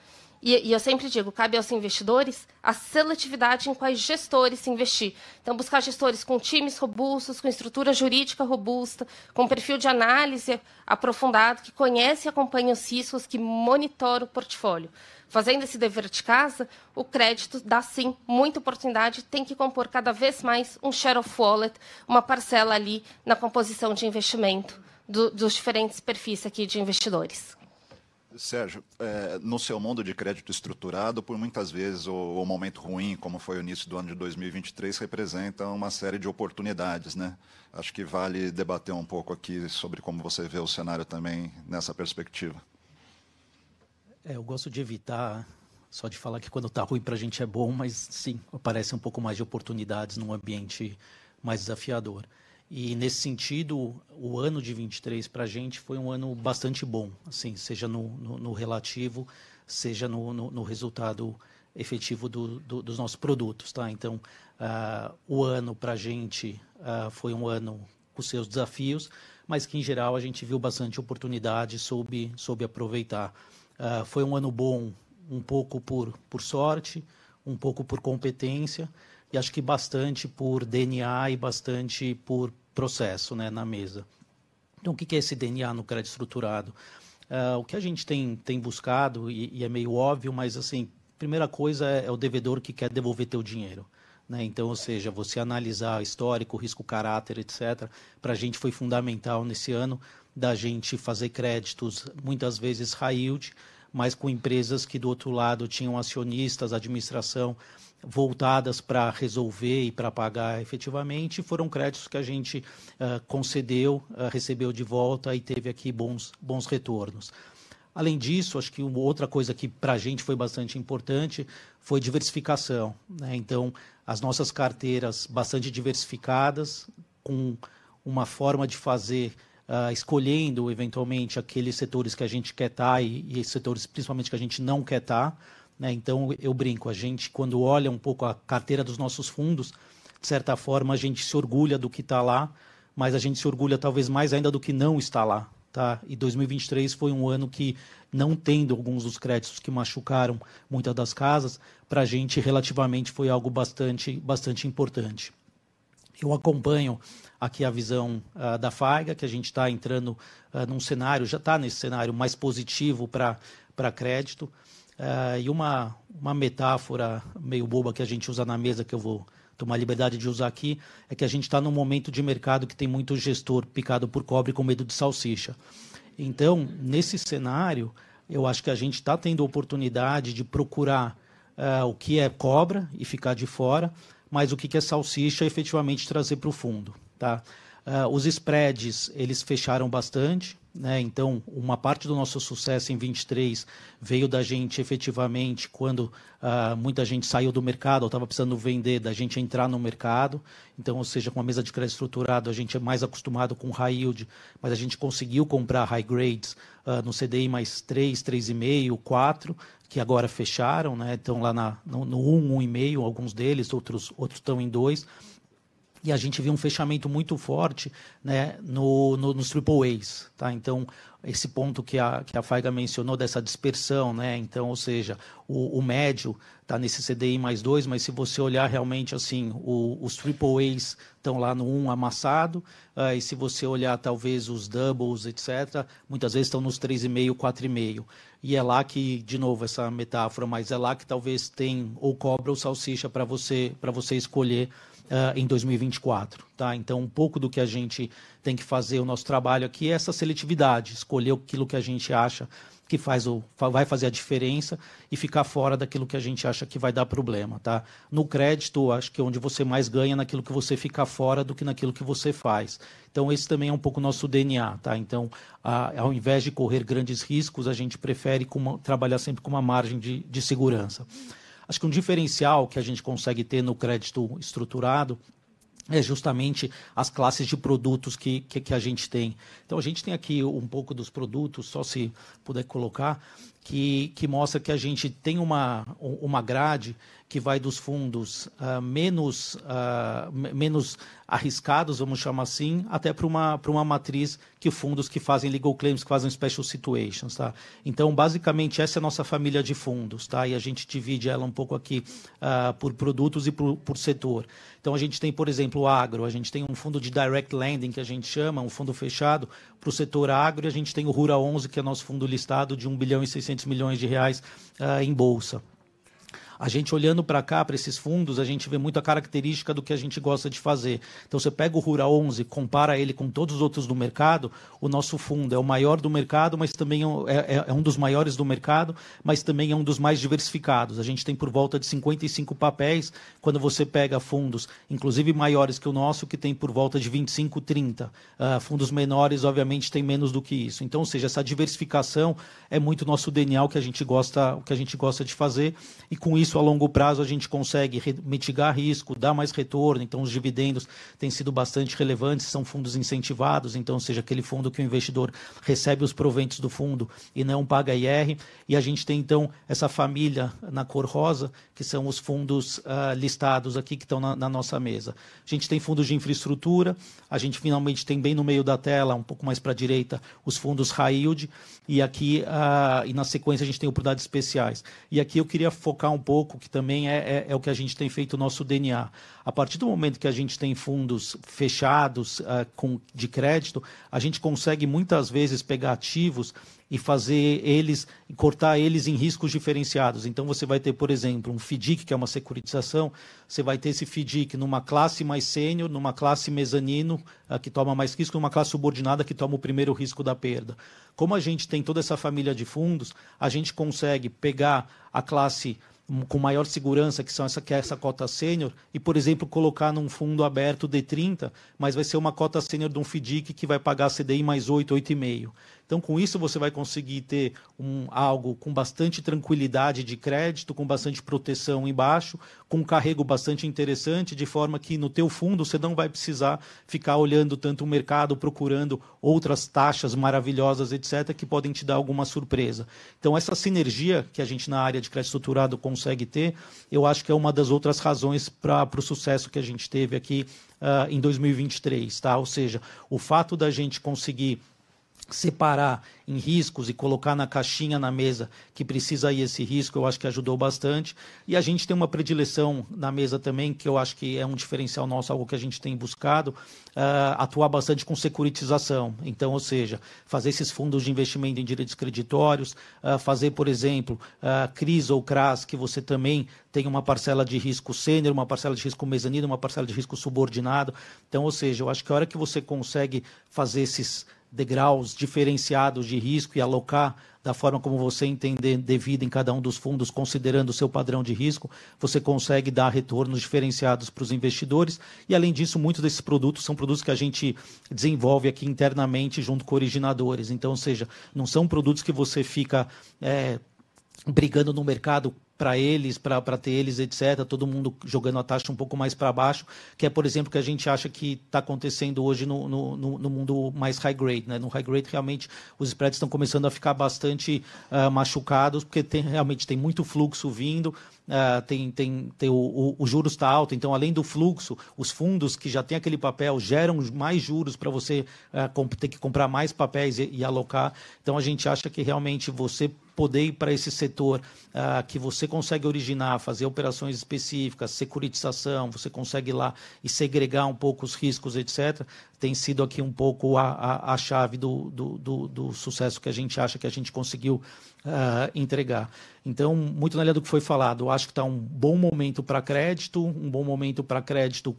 E, e, eu sempre digo, cabe aos investidores a seletividade em quais gestores se investir. Então, buscar gestores com times robustos, com estrutura jurídica robusta, com perfil de análise aprofundado, que conhece e acompanha os riscos, que monitora o portfólio. Fazendo esse dever de casa, o crédito dá sim muita oportunidade, tem que compor cada vez mais um share of wallet, uma parcela ali na composição de investimento do, dos diferentes perfis aqui de investidores. Sérgio, é, no seu mundo de crédito estruturado, por muitas vezes o, o, momento ruim, como foi o início do ano de 2023, representa uma série de oportunidades, né? Acho que vale debater um pouco aqui sobre como você vê o cenário também nessa perspectiva. É, eu gosto de evitar só de falar que quando está ruim para a gente é bom, mas sim, aparece um pouco mais de oportunidades num ambiente mais desafiador. E nesse sentido, o ano de 23 para a gente foi um ano bastante bom, assim, seja no, no, no relativo, seja no, no resultado efetivo do, do, dos nossos produtos, tá? Então, uh, o ano para a gente uh, foi um ano com seus desafios, mas que em geral a gente viu bastante oportunidade, soube, soube aproveitar. Uh, foi um ano bom, um pouco por, por sorte, um pouco por competência e acho que bastante por DNA e bastante por processo né, na mesa. Então, o que é esse DNA no crédito estruturado? Uh, o que a gente tem, tem buscado, e, e, é meio óbvio, mas assim, primeira coisa é, é o devedor que quer devolver teu dinheiro. Né? Então, ou seja, você analisar histórico, risco, caráter, etc. Para a gente foi fundamental nesse ano da gente fazer créditos, muitas vezes high yield, mas com empresas que do outro lado tinham acionistas, administração voltadas para resolver e para pagar efetivamente, foram créditos que a gente uh, concedeu, uh, recebeu de volta e teve aqui bons, bons retornos. Além disso, acho que outra coisa que para a gente foi bastante importante foi diversificação. Né? Então, as nossas carteiras bastante diversificadas, com uma forma de fazer, uh, escolhendo eventualmente aqueles setores que a gente quer estar tá e, e setores principalmente que a gente não quer estar. Tá, né? Então, eu brinco, a gente, quando olha um pouco a carteira dos nossos fundos, de certa forma, a gente se orgulha do que está lá, mas a gente se orgulha talvez mais ainda do que não está lá. Tá? E 2023 foi um ano que, não tendo alguns dos créditos que machucaram muitas das casas, para a gente relativamente foi algo bastante, bastante importante. Eu acompanho aqui a visão uh, da FAIGA, que a gente está entrando uh, num cenário, já está nesse cenário mais positivo para crédito. Uh, e uma, uma metáfora meio boba que a gente usa na mesa, que eu vou tomar liberdade de usar aqui, é que a gente está num momento de mercado que tem muito gestor picado por cobre com medo de salsicha. Então, nesse cenário, eu acho que a gente está tendo oportunidade de procurar o que é cobra e ficar de fora, mas o que é salsicha efetivamente trazer para o fundo. Tá? Uh, os spreads, eles fecharam bastante, né? Então, uma parte do nosso sucesso em 23 veio da gente efetivamente quando uh, muita gente saiu do mercado ou estava precisando vender, da gente entrar no mercado. Então, ou seja, com a mesa de crédito estruturado, a gente é mais acostumado com high yield, mas a gente conseguiu comprar high grades uh, no CDI mais 3, 3,5, 4, que agora fecharam, né? estão lá na, no, no 1, 1,5, alguns deles, outros, outros estão em 2 e a gente viu um fechamento muito forte né, no, no, nos triple A's. Tá? Então, esse ponto que a, que a Faiga mencionou dessa dispersão, né? então, ou seja, o, o médio está nesse CDI mais dois, mas se você olhar realmente assim, o, os triple A's estão lá no 1 um amassado, uh, e se você olhar talvez os doubles, etc., muitas vezes estão nos 3,5, 4,5. E é lá que, de novo, essa metáfora, mas é lá que talvez tem ou cobra ou salsicha para você, você escolher uh, em 2024. Tá? Então, um pouco do que a gente tem que fazer, o nosso trabalho aqui é essa seletividade, escolher aquilo que a gente acha que faz o, vai fazer a diferença e ficar fora daquilo que a gente acha que vai dar problema. Tá? No crédito, acho que é onde você mais ganha naquilo que você fica fora do que naquilo que você faz. Então, esse também é um pouco nosso DNA. Tá? Então, a, ao invés de correr grandes riscos, a gente prefere uma, trabalhar sempre com uma margem de, de segurança. Acho que um diferencial que a gente consegue ter no crédito estruturado é justamente as classes de produtos que, que, que, a gente tem. Então, a gente tem aqui um pouco dos produtos, só se puder colocar, que, que mostra que a gente tem uma, uma grade que vai dos fundos uh, menos, uh, menos arriscados, vamos chamar assim, até para uma, uma matriz que fundos que fazem legal claims, que fazem special situations. Tá? Então, basicamente, essa é a nossa família de fundos, tá? e a gente divide ela um pouco aqui uh, por produtos e por, por setor. Então, a gente tem, por exemplo, o agro, a gente tem um fundo de direct lending, que a gente chama, um fundo fechado para o setor agro, e a gente tem o Rura 11, que é nosso fundo listado de 1 bilhão e 600 milhões de reais em bolsa. A gente olhando para cá, para esses fundos, a gente vê muita característica do que a gente gosta de fazer. Então, você pega o Rura 11, compara ele com todos os outros do mercado, o nosso fundo é o maior do mercado, mas também é, é, é um dos maiores do mercado, mas também é um dos mais diversificados. A gente tem por volta de 55 papéis, quando você pega fundos, inclusive maiores que o nosso, que tem por volta de 25, 30. Uh, fundos menores, obviamente, tem menos do que isso. Então, ou seja, essa diversificação é muito nosso DNA, o que a gente gosta, o que a gente gosta de fazer, e com isso isso a longo prazo a gente consegue mitigar risco, dar mais retorno, então os dividendos têm sido bastante relevantes, são fundos incentivados, então seja aquele fundo que o investidor recebe os proventos do fundo e não paga IR, e a gente tem então essa família na cor rosa, que são os fundos uh, listados aqui que estão na, na nossa mesa. A gente tem fundos de infraestrutura, a gente finalmente tem bem no meio da tela, um pouco mais para a direita, os fundos high yield, e aqui, uh, e na sequência a gente tem oportunidades especiais. E aqui eu queria focar um pouco pouco, que também é, é, é, o que a gente tem feito o nosso DNA. A partir do momento que a gente tem fundos fechados uh, com, de crédito, a gente consegue muitas vezes pegar ativos e fazer eles, cortar eles em riscos diferenciados. Então você vai ter, por exemplo, um FDIC, que é uma securitização, você vai ter esse FDIC numa classe mais sênior, numa classe mezanino, uh, que toma mais risco, numa classe subordinada, que toma o primeiro risco da perda. Como a gente tem toda essa família de fundos, a gente consegue pegar a classe com maior segurança, que são essa que é essa cota sênior, e, por exemplo, colocar num fundo aberto de 30, mas vai ser uma cota sênior de um FDIC que vai pagar CDI mais 8, 8,5. Então, com isso, você vai conseguir ter um, algo com bastante tranquilidade de crédito, com bastante proteção embaixo, com um carrego bastante interessante, de forma que no teu fundo você não vai precisar ficar olhando tanto o mercado, procurando outras taxas maravilhosas, etc., que podem te dar alguma surpresa. Então, essa sinergia que a gente na área de crédito estruturado consegue ter, eu acho que é uma das outras razões para o sucesso que a gente teve aqui uh, em 2023. Tá? Ou seja, o fato da gente conseguir separar em riscos e colocar na caixinha na mesa que precisa ir esse risco, eu acho que ajudou bastante. E a gente tem uma predileção na mesa também, que eu acho que é um diferencial nosso, algo que a gente tem buscado, uh, atuar bastante com securitização. Então, ou seja, fazer esses fundos de investimento em direitos creditórios, uh, fazer, por exemplo, uh, CRIS ou CRAS, que você também tem uma parcela de risco sênior, uma parcela de risco mezanino, uma parcela de risco subordinado. Então, ou seja, eu acho que a hora que você consegue fazer esses degraus diferenciados de risco e alocar da forma como você entender devido em cada um dos fundos, considerando o seu padrão de risco, você consegue dar retornos diferenciados para os investidores. E, além disso, muitos desses produtos são produtos que a gente desenvolve aqui internamente junto com originadores. Então, ou seja, não são produtos que você fica é, brigando no mercado para eles, para ter eles, etc. Todo mundo jogando a taxa um pouco mais para baixo, que é, por exemplo, que a gente acha que está acontecendo hoje no, no, no, mundo mais high grade. Né? No high grade, realmente, os spreads estão começando a ficar bastante uh, machucados, porque tem, realmente tem muito fluxo vindo, Uh, tem, tem, tem o, o, o juros está alto, então além do fluxo, os fundos que já têm aquele papel geram mais juros para você uh, ter que comprar mais papéis e, e, alocar. Então a gente acha que realmente você poder ir para esse setor uh, que você consegue originar, fazer operações específicas, securitização, você consegue ir lá e segregar um pouco os riscos, etc., tem sido aqui um pouco a, a, a chave do, do, do, do, sucesso que a gente acha que a gente conseguiu uh, entregar. Então, muito na linha do que foi falado, acho que está um bom momento para crédito, um bom momento para crédito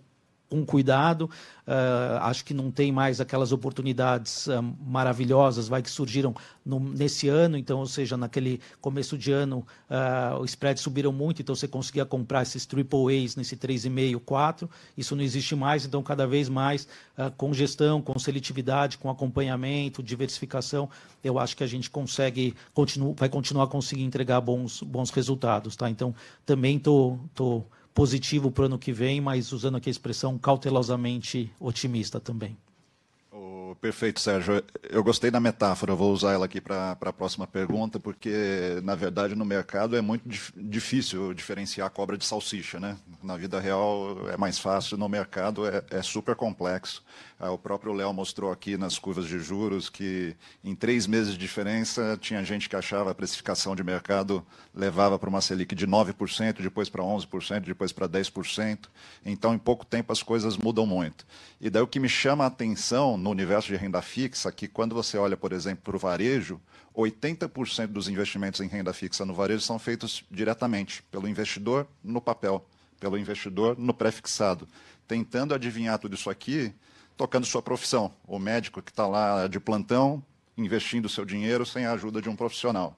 com cuidado. Uh, acho que não tem mais aquelas oportunidades uh, maravilhosas vai que surgiram no, nesse ano. Então, ou seja, naquele começo de ano, uh, os spreads subiram muito, então você conseguia comprar esses triple A's nesse 3,5, 4. Isso não existe mais, então cada vez mais com gestão, com seletividade, com acompanhamento, diversificação, eu acho que a gente consegue, continu, vai continuar a conseguir entregar bons, bons resultados. Tá? Então, também estou. Tô, tô positivo para o ano que vem, mas usando aqui a expressão cautelosamente otimista também. Perfeito, Sérgio. Eu gostei da metáfora, vou usar ela aqui para a próxima pergunta, porque, na verdade, no mercado é muito dif difícil diferenciar cobra de salsicha. Né? Na vida real é mais fácil, no mercado é, é super complexo. Ah, o próprio Léo mostrou aqui nas curvas de juros que em três meses de diferença tinha gente que achava a precificação de mercado levava para uma Selic de 9%, depois para 11%, depois para 10%. Então, em pouco tempo, as coisas mudam muito. E daí o que me chama a atenção no universo de renda fixa, é que quando você olha, por exemplo, para o varejo, 80% dos investimentos em renda fixa no varejo são feitos diretamente pelo investidor no papel, pelo investidor no pré-fixado. Tentando adivinhar tudo isso aqui, tocando sua profissão. O médico que está lá de plantão, investindo seu dinheiro sem a ajuda de um profissional.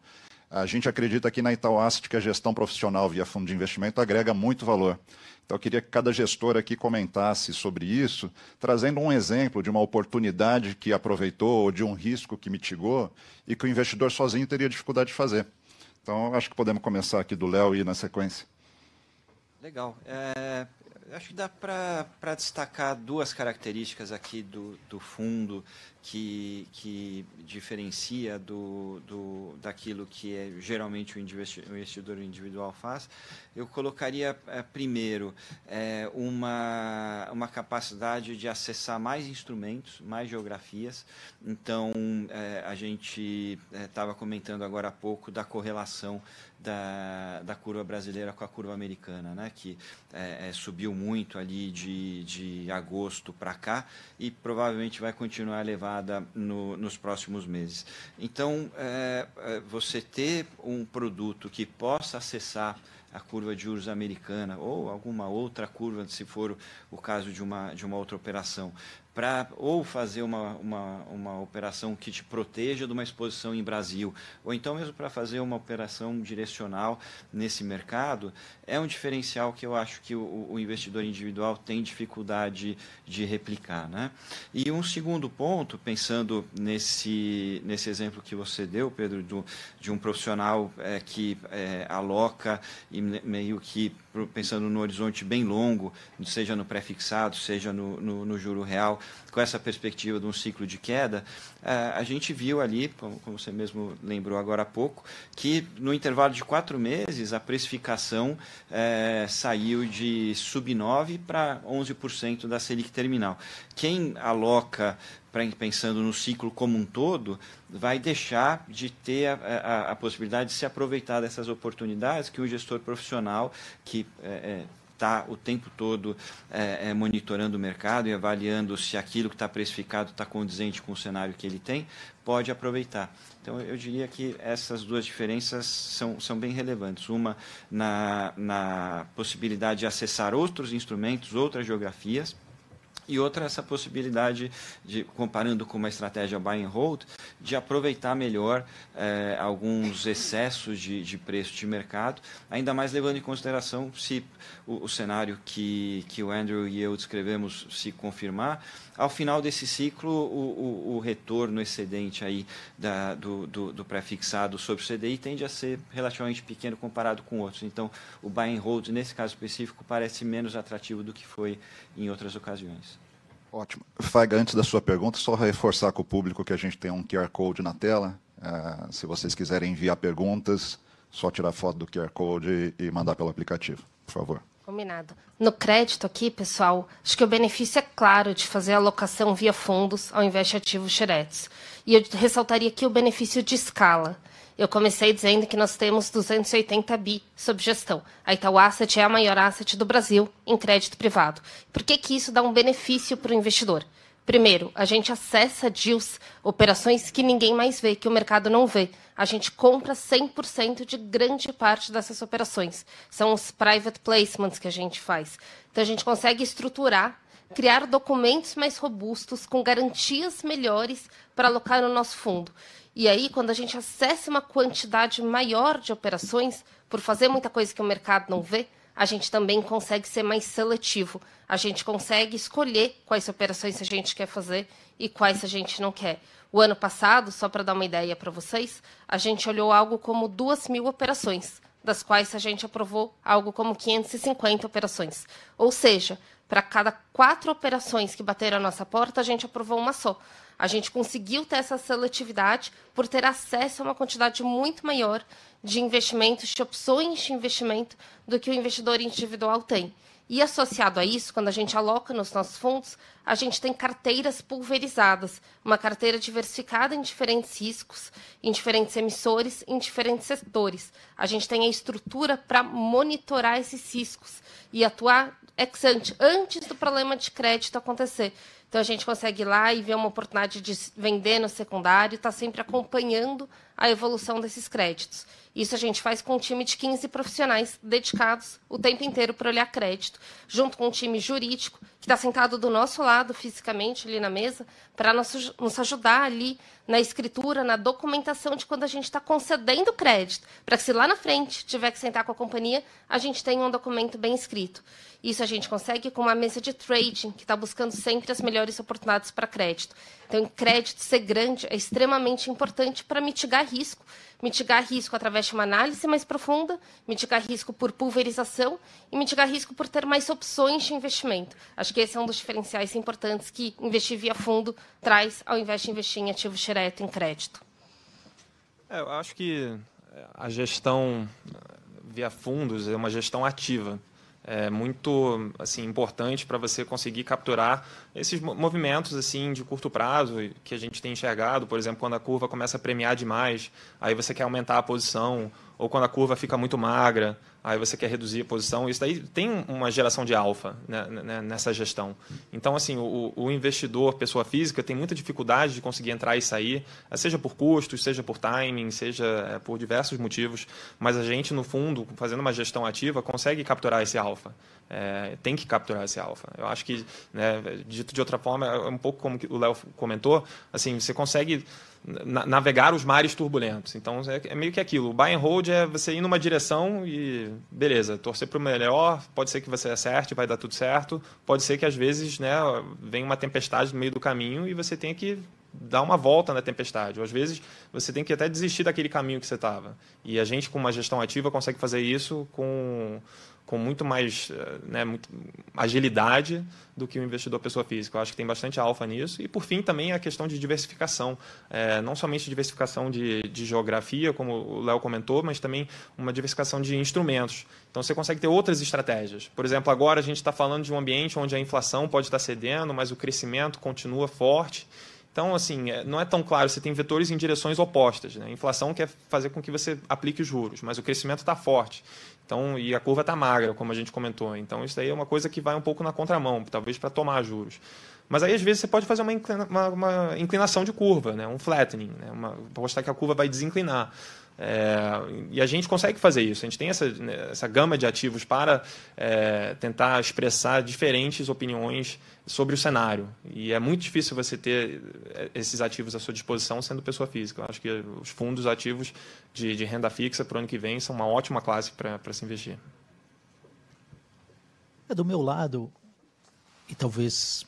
A gente acredita aqui na Itaú Asset que a gestão profissional via fundo de investimento agrega muito valor. Então, eu queria que cada gestor aqui comentasse sobre isso, trazendo um exemplo de uma oportunidade que aproveitou ou de um risco que mitigou e que o investidor sozinho teria dificuldade de fazer. Então, acho que podemos começar aqui do Léo e ir na sequência. Legal. É, acho que dá para destacar duas características aqui do, do fundo que, que diferencia do, do, daquilo que é, geralmente o investidor individual faz, eu colocaria é, primeiro é, uma, uma capacidade de acessar mais instrumentos, mais geografias. Então, é, a gente estava é, comentando agora há pouco da correlação da, da curva brasileira com a curva americana, né? que é, é, subiu muito ali de, de agosto para cá e provavelmente vai continuar elevada no, nos próximos meses. Então, é, é você ter um produto que possa acessar a curva de juros americana ou alguma outra curva, se for o caso de uma, de uma outra operação, para ou fazer uma, uma, uma operação que te proteja de uma exposição em Brasil, ou então mesmo para fazer uma operação direcional nesse mercado, é um diferencial que eu acho que o, o investidor individual tem dificuldade de replicar. Né? E um segundo ponto, pensando nesse, nesse exemplo que você deu, Pedro, do, de um profissional é, que é, aloca e meio que pensando no horizonte bem longo, seja no pré-fixado, seja no, no, no, juro real, com essa perspectiva de um ciclo de queda, eh, a gente viu ali, como, como você mesmo lembrou agora há pouco, que no intervalo de quatro meses a precificação é, saiu de sub 9 para 11% da Selic terminal. Quem aloca pensando no ciclo como um todo, vai deixar de ter a, a, a possibilidade de se aproveitar dessas oportunidades que o gestor profissional, que está é, é tá o tempo todo é, é, monitorando o mercado e avaliando se aquilo que está precificado está condizente com o cenário que ele tem, pode aproveitar. Então, eu diria que essas duas diferenças são, são bem relevantes. Uma na, na possibilidade de acessar outros instrumentos, outras geografias, e outra essa possibilidade de comparando com uma estratégia buy and hold de aproveitar melhor eh, alguns excessos de, de, preço de mercado ainda mais levando em consideração se o, o, cenário que que o Andrew e eu descrevemos se confirmar ao final desse ciclo o, o, o retorno excedente aí da, do, do, do pré-fixado sobre o CDI tende a ser relativamente pequeno comparado com outros. Então o buy and hold nesse caso específico parece menos atrativo do que foi em outras ocasiões Ótimo. Faiga, antes da sua pergunta, só reforçar com o público que a gente tem um QR Code na tela. Uh, se vocês quiserem enviar perguntas, só tirar foto do QR Code e, mandar pelo aplicativo, por favor. Combinado. No crédito aqui, pessoal, acho que o benefício é claro de fazer a alocação via fundos ao invés de ativos diretos. E eu ressaltaria aqui o benefício de escala. Eu comecei dizendo que nós temos 280 bi sob gestão. A Itaú Asset é a maior asset do Brasil em crédito privado. Por que, que isso dá um benefício para o investidor? Primeiro, a gente acessa deals, operações que ninguém mais vê, que o mercado não vê. A gente compra 100% de grande parte dessas operações. São os private placements que a gente faz. Então, a gente consegue estruturar, criar documentos mais robustos, com garantias melhores para alocar no nosso fundo. E aí, quando a gente acessa uma quantidade maior de operações, por fazer muita coisa que o mercado não vê, a gente também consegue ser mais seletivo. A gente consegue escolher quais operações a gente quer fazer e quais a gente não quer. O ano passado, só para dar uma ideia para vocês, a gente olhou algo como duas mil operações, das quais a gente aprovou algo como 550 operações. Ou seja, para cada quatro operações que bateram a nossa porta, a gente aprovou uma só. A gente conseguiu ter essa seletividade por ter acesso a uma quantidade muito maior de investimentos, de opções de investimento do que o investidor individual tem. E associado a isso, quando a gente aloca nos nossos fundos, a gente tem carteiras pulverizadas, uma carteira diversificada em diferentes riscos, em diferentes emissores, em diferentes setores. A gente tem a estrutura para monitorar esses riscos e atuar ex ante, antes do problema de crédito acontecer. Então a gente consegue ir lá e ver uma oportunidade de vender no secundário, está sempre acompanhando a evolução desses créditos. Isso a gente faz com um time de 15 profissionais dedicados o tempo inteiro para olhar crédito, junto com um time jurídico que está sentado do nosso lado fisicamente ali na mesa para nos, nos ajudar ali na escritura, na documentação de quando a gente está concedendo crédito, para que se lá na frente tiver que sentar com a companhia, a gente tenha um documento bem escrito. Isso a gente consegue com uma mesa de trading, que está buscando sempre as melhores oportunidades para crédito. Então, crédito ser grande é extremamente importante para mitigar mitigar risco, mitigar risco através de uma análise mais profunda, mitigar risco por pulverização e mitigar risco por ter mais opções de investimento. Acho que esse é um dos diferenciais importantes que investir via fundo traz, ao invés de investir em ativo direto, em crédito. É, eu acho que a gestão via fundos é uma gestão ativa é muito assim importante para você conseguir capturar esses movimentos assim de curto prazo que a gente tem enxergado, por exemplo, quando a curva começa a premiar demais, aí você quer aumentar a posição, ou quando a curva fica muito magra, aí você quer reduzir a posição. Isso daí tem uma geração de alfa né, né, nessa gestão. Então, assim, o, o, investidor, pessoa física, tem muita dificuldade de conseguir entrar e sair, seja por custos, seja por timing, seja é, por diversos motivos. Mas a gente, no fundo, fazendo uma gestão ativa, consegue capturar esse alfa. É, tem que capturar esse alfa. Eu acho que, né, dito de outra forma, é um pouco como o Léo comentou, assim, você consegue navegar os mares turbulentos. Então é, é, meio que aquilo. O buy and hold é você ir numa direção e beleza, torcer para o melhor. Pode ser que você acerte, vai dar tudo certo. Pode ser que às vezes, né, vem uma tempestade no meio do caminho e você tenha que dar uma volta na tempestade. Ou às vezes você tem que até desistir daquele caminho que você estava. E a gente com uma gestão ativa consegue fazer isso com com muito mais eh, né, muito agilidade do que o investidor pessoa física. Eu acho que tem bastante alfa nisso. E, por fim, também a questão de diversificação. É, não somente diversificação de, de geografia, como o Léo comentou, mas também uma diversificação de instrumentos. Então, você consegue ter outras estratégias. Por exemplo, agora a gente está falando de um ambiente onde a inflação pode estar cedendo, mas o crescimento continua forte. Então, assim, é, não é tão claro, você tem vetores em direções opostas. Né? A inflação quer fazer com que você aplique os juros, mas o crescimento está forte. Então, e a curva está magra, como a gente comentou. Então, isso daí é uma coisa que vai um pouco na contramão, talvez para tomar juros. Mas aí, às vezes, você pode fazer uma, inclina, uma, uma inclinação de curva, né? um flattening, né? uma, mostrar que a curva vai desinclinar. É, e a gente consegue fazer isso. A gente tem essa, né, essa gama de ativos para é, tentar expressar diferentes opiniões sobre o cenário. E é muito difícil você ter é, esses ativos à sua disposição sendo pessoa física. Eu acho que os fundos ativos de, de renda fixa para o ano que vem são uma ótima classe para se investir. É do meu lado, e talvez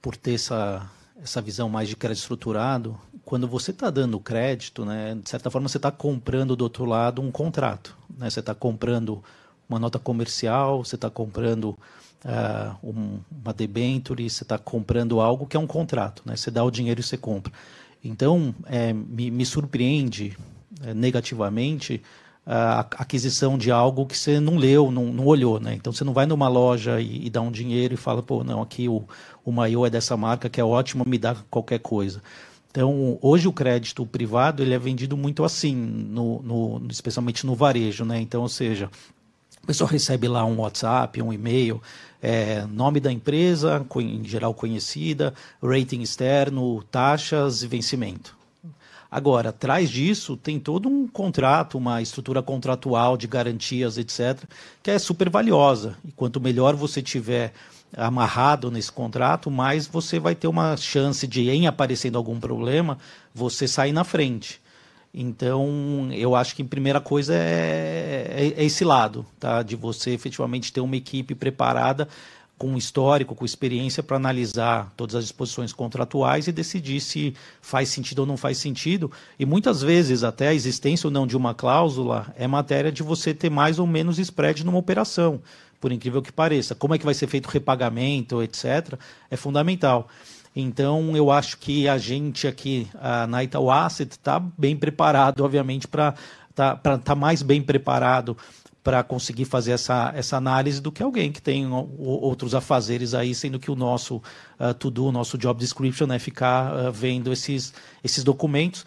por ter essa, essa visão mais de crédito estruturado, quando você está dando crédito, né, de certa forma você está comprando do outro lado um contrato. Né? Você está comprando uma nota comercial, você está comprando uh, um, uma debenture, você está comprando algo que é um contrato. Né? Você dá o dinheiro e você compra. Então, é, me, me, surpreende é, negativamente a aquisição de algo que você não leu, não, não olhou. Né? Então, você não vai numa loja e, e dá um dinheiro e fala, pô, não, aqui o, o maiô é dessa marca que é ótimo, me dá qualquer coisa. Então, hoje o crédito privado ele é vendido muito assim, no, no, especialmente no varejo. Né? Então, ou seja, o pessoal recebe lá um WhatsApp, um e-mail, é, nome da empresa, em geral conhecida, rating externo, taxas e vencimento. Agora, atrás disso tem todo um contrato, uma estrutura contratual de garantias, etc., que é super valiosa. E quanto melhor você tiver amarrado nesse contrato, mais você vai ter uma chance de, em aparecendo algum problema, você sair na frente. Então, eu acho que a primeira coisa é, é, é, esse lado, tá? de você efetivamente ter uma equipe preparada com histórico, com experiência para analisar todas as disposições contratuais e decidir se faz sentido ou não faz sentido. E muitas vezes até a existência ou não de uma cláusula é matéria de você ter mais ou menos spread numa operação, por incrível que pareça. Como é que vai ser feito o repagamento, etc., é fundamental. Então, eu acho que a gente aqui a, na Itaú Asset está bem preparado, obviamente, para estar tá, tá mais bem preparado para conseguir fazer essa, essa análise do que alguém que tem outros afazeres aí, sendo que o nosso uh, to-do, o nosso job description é ficar uh, vendo esses, esses documentos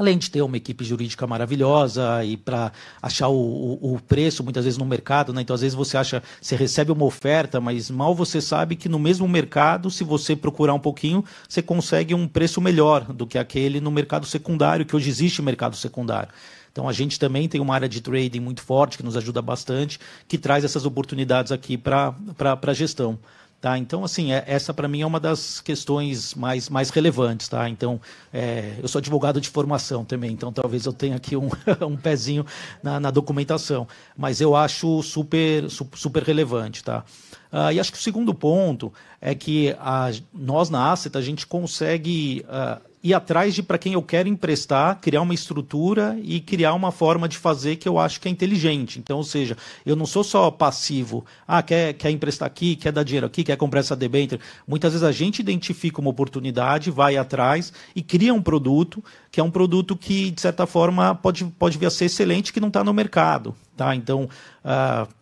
além de ter uma equipe jurídica maravilhosa e para achar o, o, o, preço muitas vezes no mercado, né? Então às vezes você acha, você recebe uma oferta, mas mal você sabe que no mesmo mercado, se você procurar um pouquinho, você consegue um preço melhor do que aquele no mercado secundário, que hoje existe mercado secundário. Então a gente também tem uma área de trading muito forte que nos ajuda bastante, que traz essas oportunidades aqui para a gestão. Tá? Então, assim, é, essa para mim é uma das questões mais, mais relevantes. Tá? Então, é, eu sou advogado de formação também, então talvez eu tenha aqui um, *laughs* um pezinho na, na, documentação. Mas eu acho super, super relevante. Tá? Uh, e acho que o segundo ponto é que a, nós na Asset a gente consegue uh, ir atrás de para quem eu quero emprestar, criar uma estrutura e criar uma forma de fazer que eu acho que é inteligente. Então, ou seja, eu não sou só passivo, ah, quer, quer emprestar aqui, quer dar dinheiro aqui, quer comprar essa debênture. Muitas vezes a gente identifica uma oportunidade, vai atrás e cria um produto que é um produto que, de certa forma, pode, pode vir a ser excelente, que não está no mercado. Tá? Então, uh,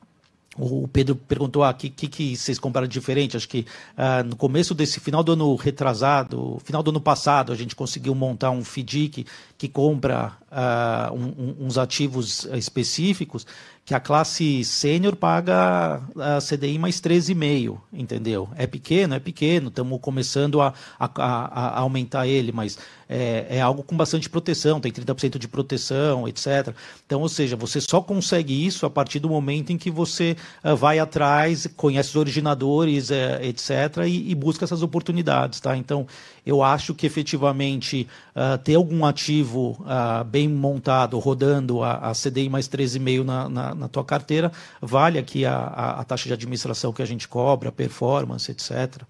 o Pedro perguntou o ah, que, que, que, vocês compraram diferente. Acho que uh, no começo desse final do ano retrasado, final do ano passado, a gente conseguiu montar um FDIC que compra uh, um, uns ativos específicos que a classe sênior paga a CDI mais 13,5, entendeu? É pequeno, é pequeno, estamos começando a, a, a, aumentar ele, mas é, é, algo com bastante proteção, tem 30% de proteção, etc. Então, ou seja, você só consegue isso a partir do momento em que você uh, vai atrás, conhece os originadores, uh, etc., e, e, busca essas oportunidades, tá? Então, eu acho que efetivamente uh, ter algum ativo bem montado, rodando a, a CDI mais 13,5 na, na na tua carteira, vale aqui a, a, a, taxa de administração que a gente cobra, performance, etc.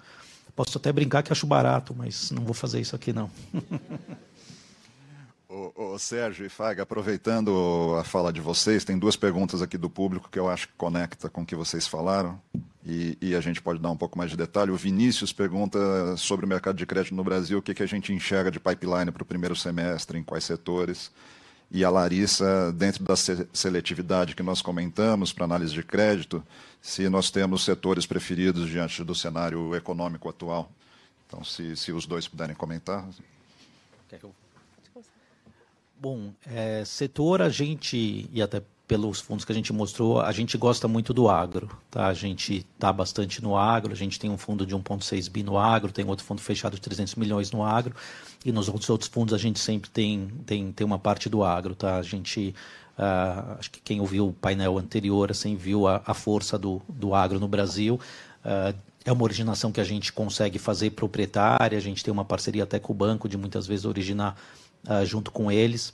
Posso até brincar que acho barato, mas não vou fazer isso aqui não. *laughs* Ô, ô, Sérgio e Faga, aproveitando a fala de vocês, tem duas perguntas aqui do público que eu acho que conecta com o que vocês falaram e, e, a gente pode dar um pouco mais de detalhe. O Vinícius pergunta sobre o mercado de crédito no Brasil, o que, que a gente enxerga de pipeline para o primeiro semestre, em quais setores e a Larissa, dentro da seletividade que nós comentamos para análise de crédito, se nós temos setores preferidos diante do cenário econômico atual. Então, se, se os dois puderem comentar. Bom, é, setor a gente, e até pelos fundos que a gente mostrou, a gente gosta muito do agro. Tá? A gente está bastante no agro, a gente tem um fundo de 1,6 bi no agro, tem outro fundo fechado de 300 milhões no agro, e nos outros, outros fundos a gente sempre tem, tem, tem uma parte do agro. Tá? A gente, uh, acho que quem ouviu o painel anterior assim, viu a, a força do, do agro no Brasil. Uh, é uma originação que a gente consegue fazer proprietária, a gente tem uma parceria até com o banco de muitas vezes originar uh, junto com eles.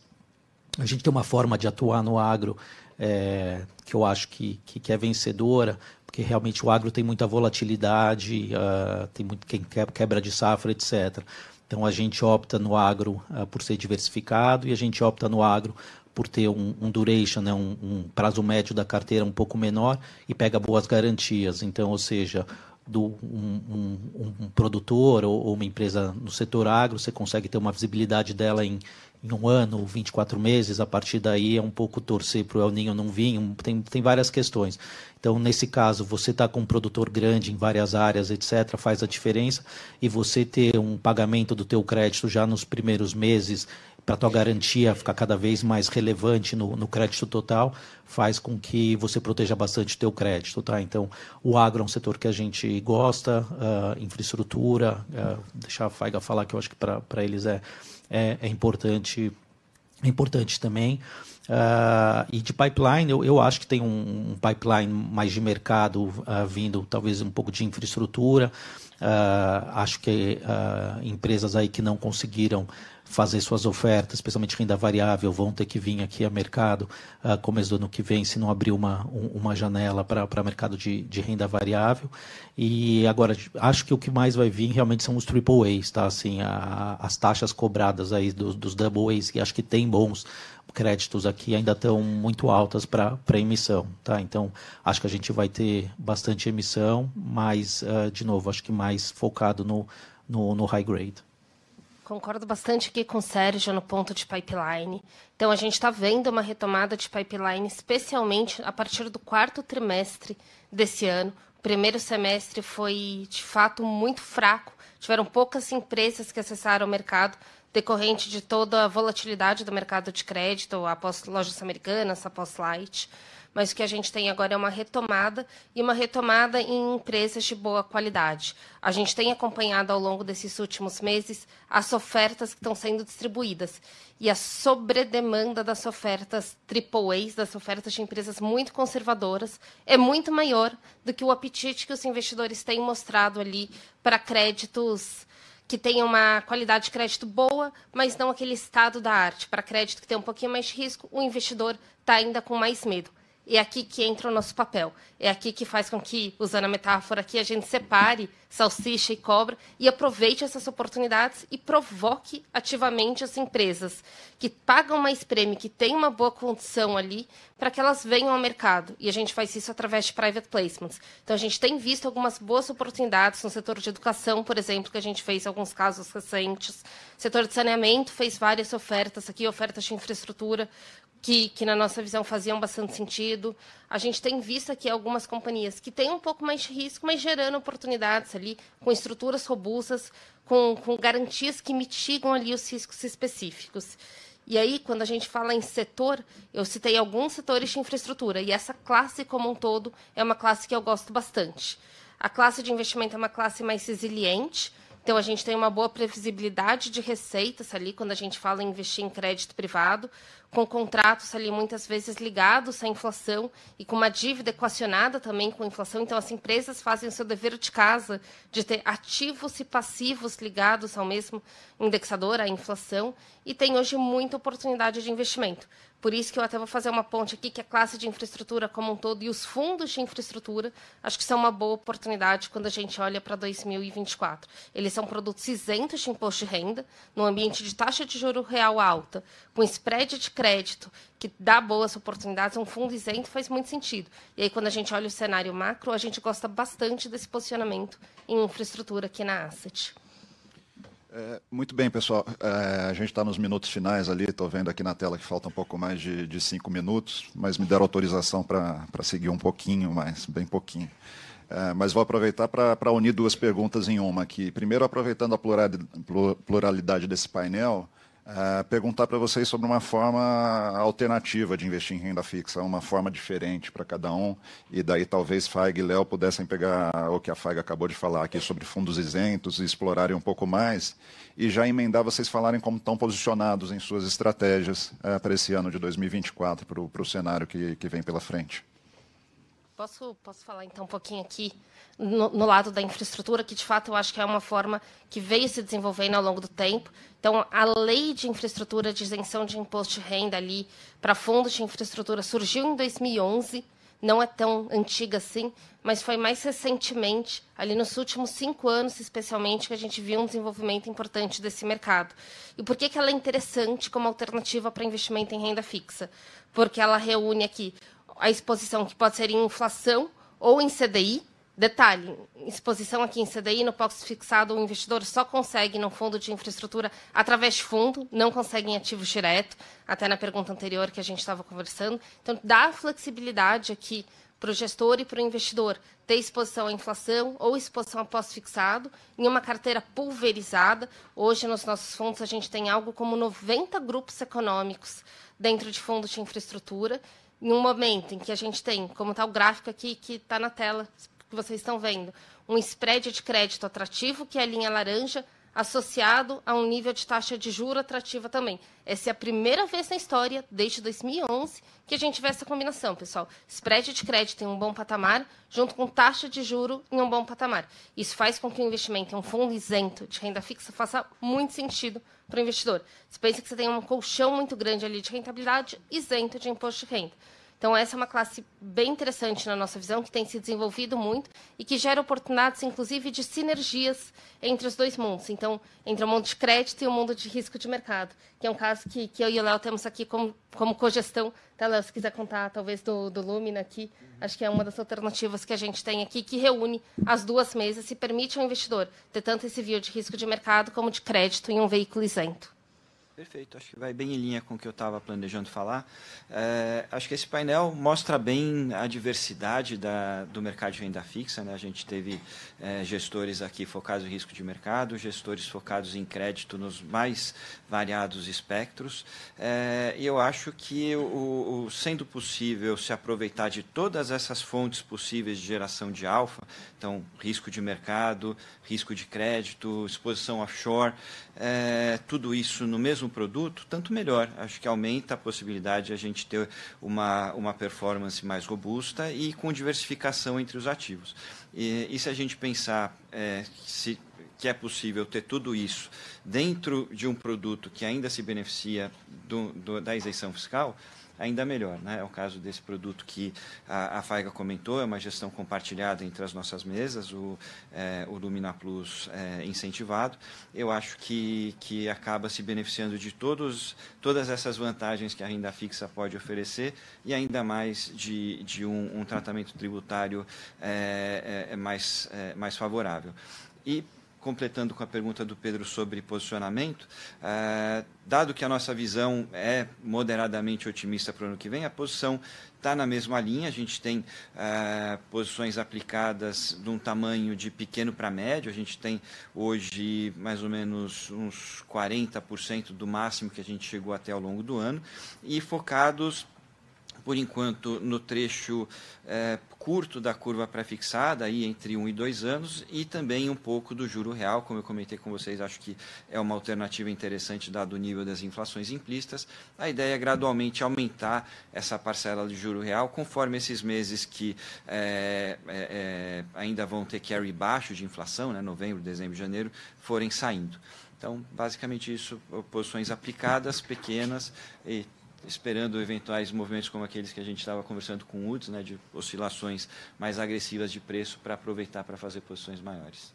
A gente tem uma forma de atuar no agro é, que eu acho que, que, que, é vencedora, porque realmente o agro tem muita volatilidade, uh, tem muito quem quebra de safra, etc. Então a gente opta no agro uh, por ser diversificado e a gente opta no agro por ter um, um duration, né, um, um, prazo médio da carteira um pouco menor e pega boas garantias. Então, ou seja, do um, um produtor ou, ou, uma empresa no setor agro, você consegue ter uma visibilidade dela em, em um ano, 24 meses, a partir daí é um pouco torcer para o El Ninho não vir, tem, tem várias questões. Então, nesse caso, você está com um produtor grande em várias áreas, etc., faz a diferença, e você ter um pagamento do teu crédito já nos primeiros meses, para a tua garantia ficar cada vez mais relevante no, no, crédito total, faz com que você proteja bastante o teu crédito. Tá? Então, o agro é um setor que a gente gosta, uh, infraestrutura, uh, deixar a Faiga falar que eu acho que para eles é é, é importante, é importante também. Uh, e de pipeline, eu, eu acho que tem um, um pipeline mais de mercado uh, vindo, talvez um pouco de infraestrutura. Uh, acho que empresas aí que não conseguiram fazer suas ofertas, especialmente renda variável, vão ter que vir aqui a mercado uh, começo do ano que vem, se não abrir uma, um, uma janela para mercado de, de renda variável. E agora, acho que o que mais vai vir realmente são os triple A's, tá? Assim, a, as taxas cobradas aí dos, dos double A's, que acho que tem bons créditos aqui ainda estão muito altas para emissão, tá? Então, acho que a gente vai ter bastante emissão, mas, uh, de novo, acho que mais focado no, no, no high grade. Concordo bastante aqui com o Sérgio no ponto de pipeline. Então, a gente está vendo uma retomada de pipeline, especialmente a partir do quarto trimestre desse ano. O primeiro semestre foi, de fato, muito fraco. Tiveram poucas empresas que acessaram o mercado, decorrente de toda a volatilidade do mercado de crédito, após lojas americanas, após Light mas o que a gente tem agora é uma retomada e uma retomada em empresas de boa qualidade. A gente tem acompanhado ao longo desses últimos meses as ofertas que estão sendo distribuídas e a sobredemanda das ofertas AAAs, das ofertas de empresas muito conservadoras, é muito maior do que o apetite que os investidores têm mostrado ali para créditos que tenham uma qualidade de crédito boa, mas não aquele estado da arte. Para crédito que tem um pouquinho mais de risco, o investidor está ainda com mais medo. É aqui que entra o nosso papel. É aqui que faz com que, usando a metáfora aqui, a gente separe salsicha e cobra e aproveite essas oportunidades e provoque ativamente as empresas que pagam mais prêmio, que têm uma boa condição ali, para que elas venham ao mercado. E a gente faz isso através de private placements. Então, a gente tem visto algumas boas oportunidades no setor de educação, por exemplo, que a gente fez alguns casos recentes. O setor de saneamento fez várias ofertas aqui, ofertas de infraestrutura, que, que, na nossa visão faziam bastante sentido. A gente tem visto aqui algumas companhias que têm um pouco mais de risco, mas gerando oportunidades ali, com estruturas robustas, com, com garantias que mitigam ali os riscos específicos. E aí, quando a gente fala em setor, eu citei alguns setores de infraestrutura, e essa classe como um todo é uma classe que eu gosto bastante. A classe de investimento é uma classe mais resiliente, então, a gente tem uma boa previsibilidade de receitas ali, quando a gente fala em investir em crédito privado, com contratos ali muitas vezes ligados à inflação e com uma dívida equacionada também com a inflação. Então, as empresas fazem o seu dever de casa de ter ativos e passivos ligados ao mesmo indexador, à inflação, e tem hoje muita oportunidade de investimento. Por isso que eu até vou fazer uma ponte aqui, que a classe de infraestrutura como um todo e os fundos de infraestrutura, acho que são uma boa oportunidade quando a gente olha para 2024. Eles são produtos isentos de imposto de renda, no ambiente de taxa de juro real alta, com spread de crédito que dá boas oportunidades, um fundo isento faz muito sentido. E aí, quando a gente olha o cenário macro, a gente gosta bastante desse posicionamento em infraestrutura aqui na Asset. É, muito bem, pessoal. É, a gente está nos minutos finais ali, estou vendo aqui na tela que falta um pouco mais de, de cinco minutos, mas me deram autorização para seguir um pouquinho mais, bem pouquinho. É, mas vou aproveitar para unir duas perguntas em uma aqui. Primeiro, aproveitando a pluralidade desse painel, Uh, perguntar para vocês sobre uma forma alternativa de investir em renda fixa, uma forma diferente para cada um, e daí talvez Faig e Léo pudessem pegar o que a Faig acabou de falar aqui sobre fundos isentos e explorarem um pouco mais, e já emendar vocês falarem como estão posicionados em suas estratégias uh, para esse ano de 2024, para o cenário que, que vem pela frente. Posso, posso falar então um pouquinho aqui no, no, lado da infraestrutura, que de fato eu acho que é uma forma que veio se desenvolvendo ao longo do tempo. Então, a lei de infraestrutura de isenção de imposto de renda ali para fundos de infraestrutura surgiu em 2011, não é tão antiga assim, mas foi mais recentemente, ali nos últimos cinco anos especialmente, que a gente viu um desenvolvimento importante desse mercado. E por que, que ela é interessante como alternativa para investimento em renda fixa? Porque ela reúne aqui a exposição que pode ser em inflação ou em CDI, Detalhe, exposição aqui em CDI, no POX fixado, o investidor só consegue no fundo de infraestrutura através de fundo, não consegue em ativos direto, até na pergunta anterior que a gente estava conversando. Então, dá flexibilidade aqui para o gestor e para o investidor ter exposição à inflação ou exposição a pós-fixado em uma carteira pulverizada. Hoje, nos nossos fundos, a gente tem algo como 90 grupos econômicos dentro de fundos de infraestrutura, em um momento em que a gente tem, como está o gráfico aqui que está na tela, que vocês estão vendo, um spread de crédito atrativo, que é a linha laranja, associado a um nível de taxa de juro atrativa também. Essa é a primeira vez na história, desde 2011, que a gente vê essa combinação, pessoal. Spread de crédito em um bom patamar, junto com taxa de juro em um bom patamar. Isso faz com que o investimento em um fundo isento de renda fixa faça muito sentido para o investidor. Você pensa que você tem um colchão muito grande ali de rentabilidade isento de imposto de renda. Então, essa é uma classe bem interessante na nossa visão, que tem se desenvolvido muito e que gera oportunidades, inclusive, de sinergias entre os dois mundos. Então, entre o mundo de crédito e o mundo de risco de mercado, que é um caso que, que eu e o Léo temos aqui como, como cogestão. Tá, Léo, se quiser contar, talvez, do, do Lumina aqui, acho que é uma das alternativas que a gente tem aqui, que reúne as duas mesas e permite ao investidor ter tanto esse view de risco de mercado como de crédito em um veículo isento. Perfeito, acho que vai bem em linha com o que eu estava planejando falar. É, acho que esse painel mostra bem a diversidade da, do mercado de renda fixa. Né? A gente teve é, gestores aqui focados em risco de mercado, gestores focados em crédito nos mais variados espectros. É, e eu acho que, o, o, sendo possível se aproveitar de todas essas fontes possíveis de geração de alfa, então risco de mercado, risco de crédito, exposição offshore, é, tudo isso no mesmo produto, tanto melhor. Acho que aumenta a possibilidade de a gente ter uma, uma performance mais robusta e com diversificação entre os ativos. E, e se a gente pensar é, se que é possível ter tudo isso dentro de um produto que ainda se beneficia do, do, da isenção fiscal, ainda melhor. Né? É o caso desse produto que a, a FAIGA comentou, é uma gestão compartilhada entre as nossas mesas, o, é, o Lumina Plus é, incentivado. Eu acho que, que acaba se beneficiando de todos, todas essas vantagens que a renda fixa pode oferecer e ainda mais de, de um, um tratamento tributário é, é, é mais, é, mais favorável. E completando com a pergunta do Pedro sobre posicionamento, é, dado que a nossa visão é moderadamente otimista para o ano que vem, a posição está na mesma linha. A gente tem é, posições aplicadas de um tamanho de pequeno para médio. A gente tem hoje mais ou menos uns 40% do máximo que a gente chegou até ao longo do ano e focados por enquanto, no trecho é, curto da curva pré-fixada, aí entre um e dois anos, e também um pouco do juro real, como eu comentei com vocês, acho que é uma alternativa interessante dado o nível das inflações implícitas. A ideia é gradualmente aumentar essa parcela de juro real, conforme esses meses que é, é, é ainda vão ter carry baixo de inflação, né, novembro, dezembro, janeiro, forem saindo. Então, basicamente isso, posições aplicadas, pequenas e esperando eventuais movimentos como aqueles que a gente estava conversando com o UDS, né, de oscilações mais agressivas de preço para aproveitar para fazer posições maiores.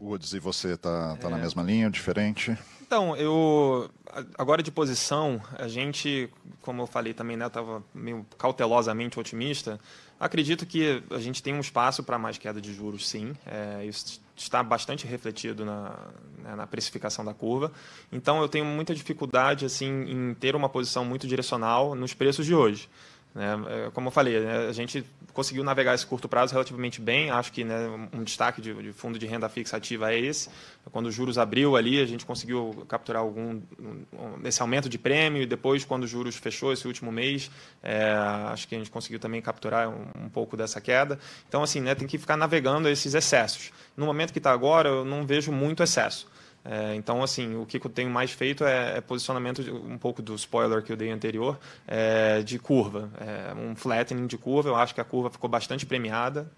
Woods, e você está tá é... na mesma linha, diferente? Então, eu agora de posição, a gente, como eu falei também, né, estava meio cautelosamente otimista. Acredito que a gente tem um espaço para mais queda de juros, sim. É, isso está bastante refletido na, né, na precificação da curva. Então, eu tenho muita dificuldade assim em ter uma posição muito direcional nos preços de hoje. Né? É, como eu falei, né, a gente conseguiu navegar esse curto prazo relativamente bem. Acho que né, um destaque de, de, fundo de renda fixa ativa é esse. Quando os juros abriu ali, a gente conseguiu capturar algum um, esse aumento de prêmio. E depois, quando os juros fechou esse último mês, é, acho que a gente conseguiu também capturar um, um pouco dessa queda. Então, assim, né, tem que ficar navegando esses excessos. No momento que está agora, eu não vejo muito excesso. É, então, assim, o que eu tenho mais feito é, é, posicionamento, de, um pouco do spoiler que eu dei anterior, é, de curva. É, um flattening de curva, eu acho que a curva ficou bastante premiada.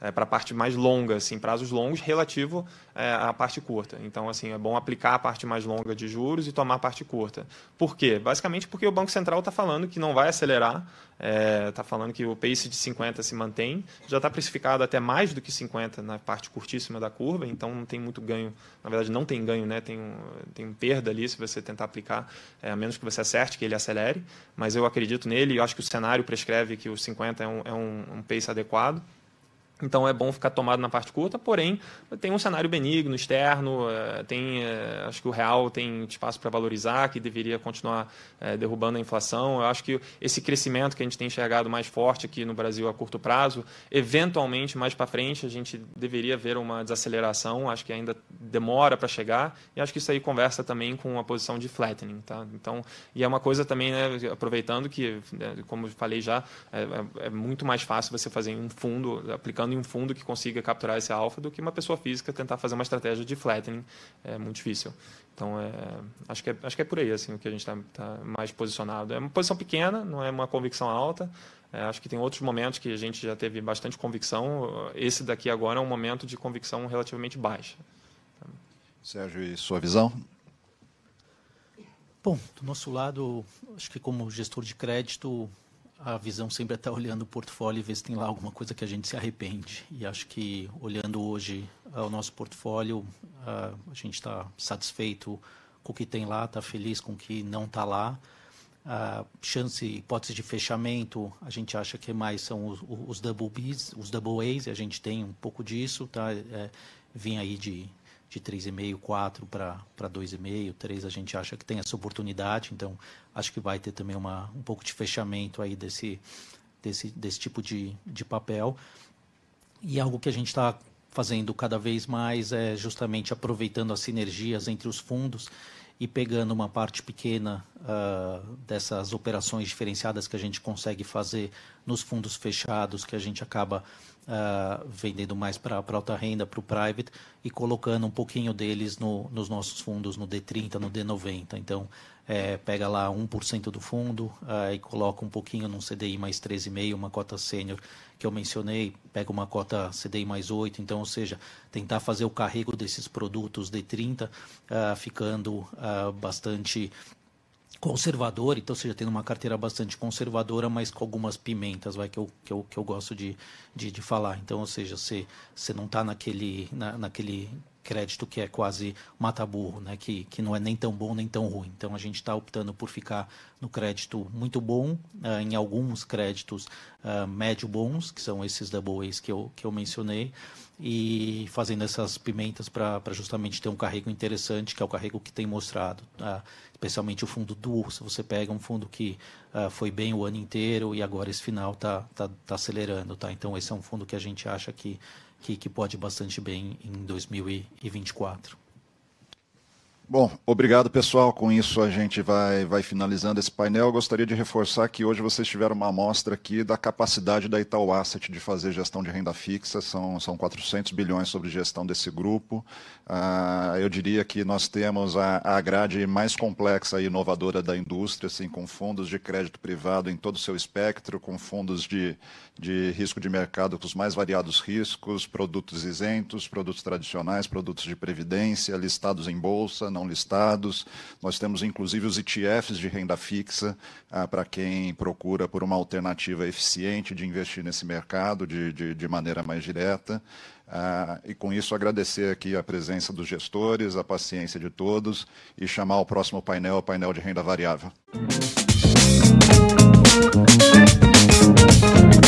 É, para a parte mais longa, assim, prazos longos, relativo é, à parte curta. Então, assim, é bom aplicar a parte mais longa de juros e tomar a parte curta. Por quê? Basicamente porque o Banco Central está falando que não vai acelerar, está é, falando que o pace de 50 se mantém, já está precificado até mais do que 50 na parte curtíssima da curva, então não tem muito ganho, na verdade não tem ganho, né? tem, um, tem perda ali se você tentar aplicar, é, a menos que você acerte que ele acelere, mas eu acredito nele e acho que o cenário prescreve que os 50 é um, é um, um pace adequado. Então é bom ficar tomado na parte curta, porém tem um cenário benigno, externo, eh, tem, eh, acho que o real tem espaço para valorizar, que deveria continuar eh, derrubando a inflação. Eu acho que esse crescimento que a gente tem enxergado mais forte aqui no Brasil a curto prazo, eventualmente mais para frente a gente deveria ver uma desaceleração, acho que ainda demora para chegar, e acho que isso aí conversa também com a posição de flattening. Tá? Então, e é uma coisa também, né, aproveitando que, né, como falei já, é, é, é muito mais fácil você fazer um fundo, aplicando em um fundo que consiga capturar esse alfa do que uma pessoa física tentar fazer uma estratégia de flattening. É muito difícil. Então, é, acho, que é, acho que é por aí assim, o que a gente está tá mais posicionado. É uma posição pequena, não é uma convicção alta. É, acho que tem outros momentos que a gente já teve bastante convicção. Esse daqui agora é um momento de convicção relativamente baixa. Sérgio, e sua visão? Bom, do nosso lado, acho que como gestor de crédito, a visão sempre é estar olhando o portfólio e ver se tem lá alguma coisa que a gente se arrepende. E acho que olhando hoje o nosso portfólio, a gente está satisfeito com o que tem lá, está feliz com o que não está lá. A chance, hipótese de fechamento, a gente acha que mais são os, os double Bs, os double As, e a gente tem um pouco disso, tá? É, vem aí de de 3,5, 4 para 2,5, 3 a gente acha que tem essa oportunidade, então acho que vai ter também uma, um pouco de fechamento aí desse, desse, desse tipo de, de papel. E algo que a gente está fazendo cada vez mais é justamente aproveitando as sinergias entre os fundos e pegando uma parte pequena uh, dessas operações diferenciadas que a gente consegue fazer nos fundos fechados, que a gente acaba uh, vendendo mais para alta renda, para o private, e colocando um pouquinho deles no, nos nossos fundos, no D30, no D90. Então, é, pega lá 1% do fundo uh, e coloca um pouquinho num CDI mais 13,5, uma cota sênior que eu mencionei, pega uma cota CDI mais 8, então, ou seja, tentar fazer o carrego desses produtos D30, uh, ficando uh, bastante conservador, então seja tendo uma carteira bastante conservadora, mas com algumas pimentas, vai que eu, que eu, que eu gosto de, de, de falar. Então, ou seja, você, você não está naquele, na, naquele crédito que é quase mata-burro, né? que, que não é nem tão bom nem tão ruim. Então a gente está optando por ficar no crédito muito bom, uh, em alguns créditos uh, médio bons, que são esses double A's que eu, que eu mencionei, e fazendo essas pimentas para justamente ter um carrego interessante, que é o carrego que tem mostrado. Uh, especialmente o fundo duo, se você pega um fundo que foi bem o ano inteiro e agora esse final está tá, tá acelerando. Tá? Então esse é um fundo que a gente acha que que, que pode bastante bem em 2024. Bom, obrigado pessoal. Com isso a gente vai, vai finalizando esse painel. Eu gostaria de reforçar que hoje vocês tiveram uma amostra aqui da capacidade da Itaú Asset de fazer gestão de renda fixa. São, são 400 bilhões sobre gestão desse grupo. Ah, eu diria que nós temos a, a grade mais complexa e inovadora da indústria, assim, com fundos de crédito privado em todo o seu espectro, com fundos de, de risco de mercado com os mais variados riscos, produtos isentos, produtos tradicionais, produtos de previdência, listados em bolsa, não listados. Nós temos inclusive os ETFs de renda fixa ah, para quem procura por uma alternativa eficiente de investir nesse mercado de, de, de maneira mais direta. Ah, e com isso agradecer aqui a presença dos gestores, a paciência de todos e chamar o próximo painel, o painel de renda variável. Música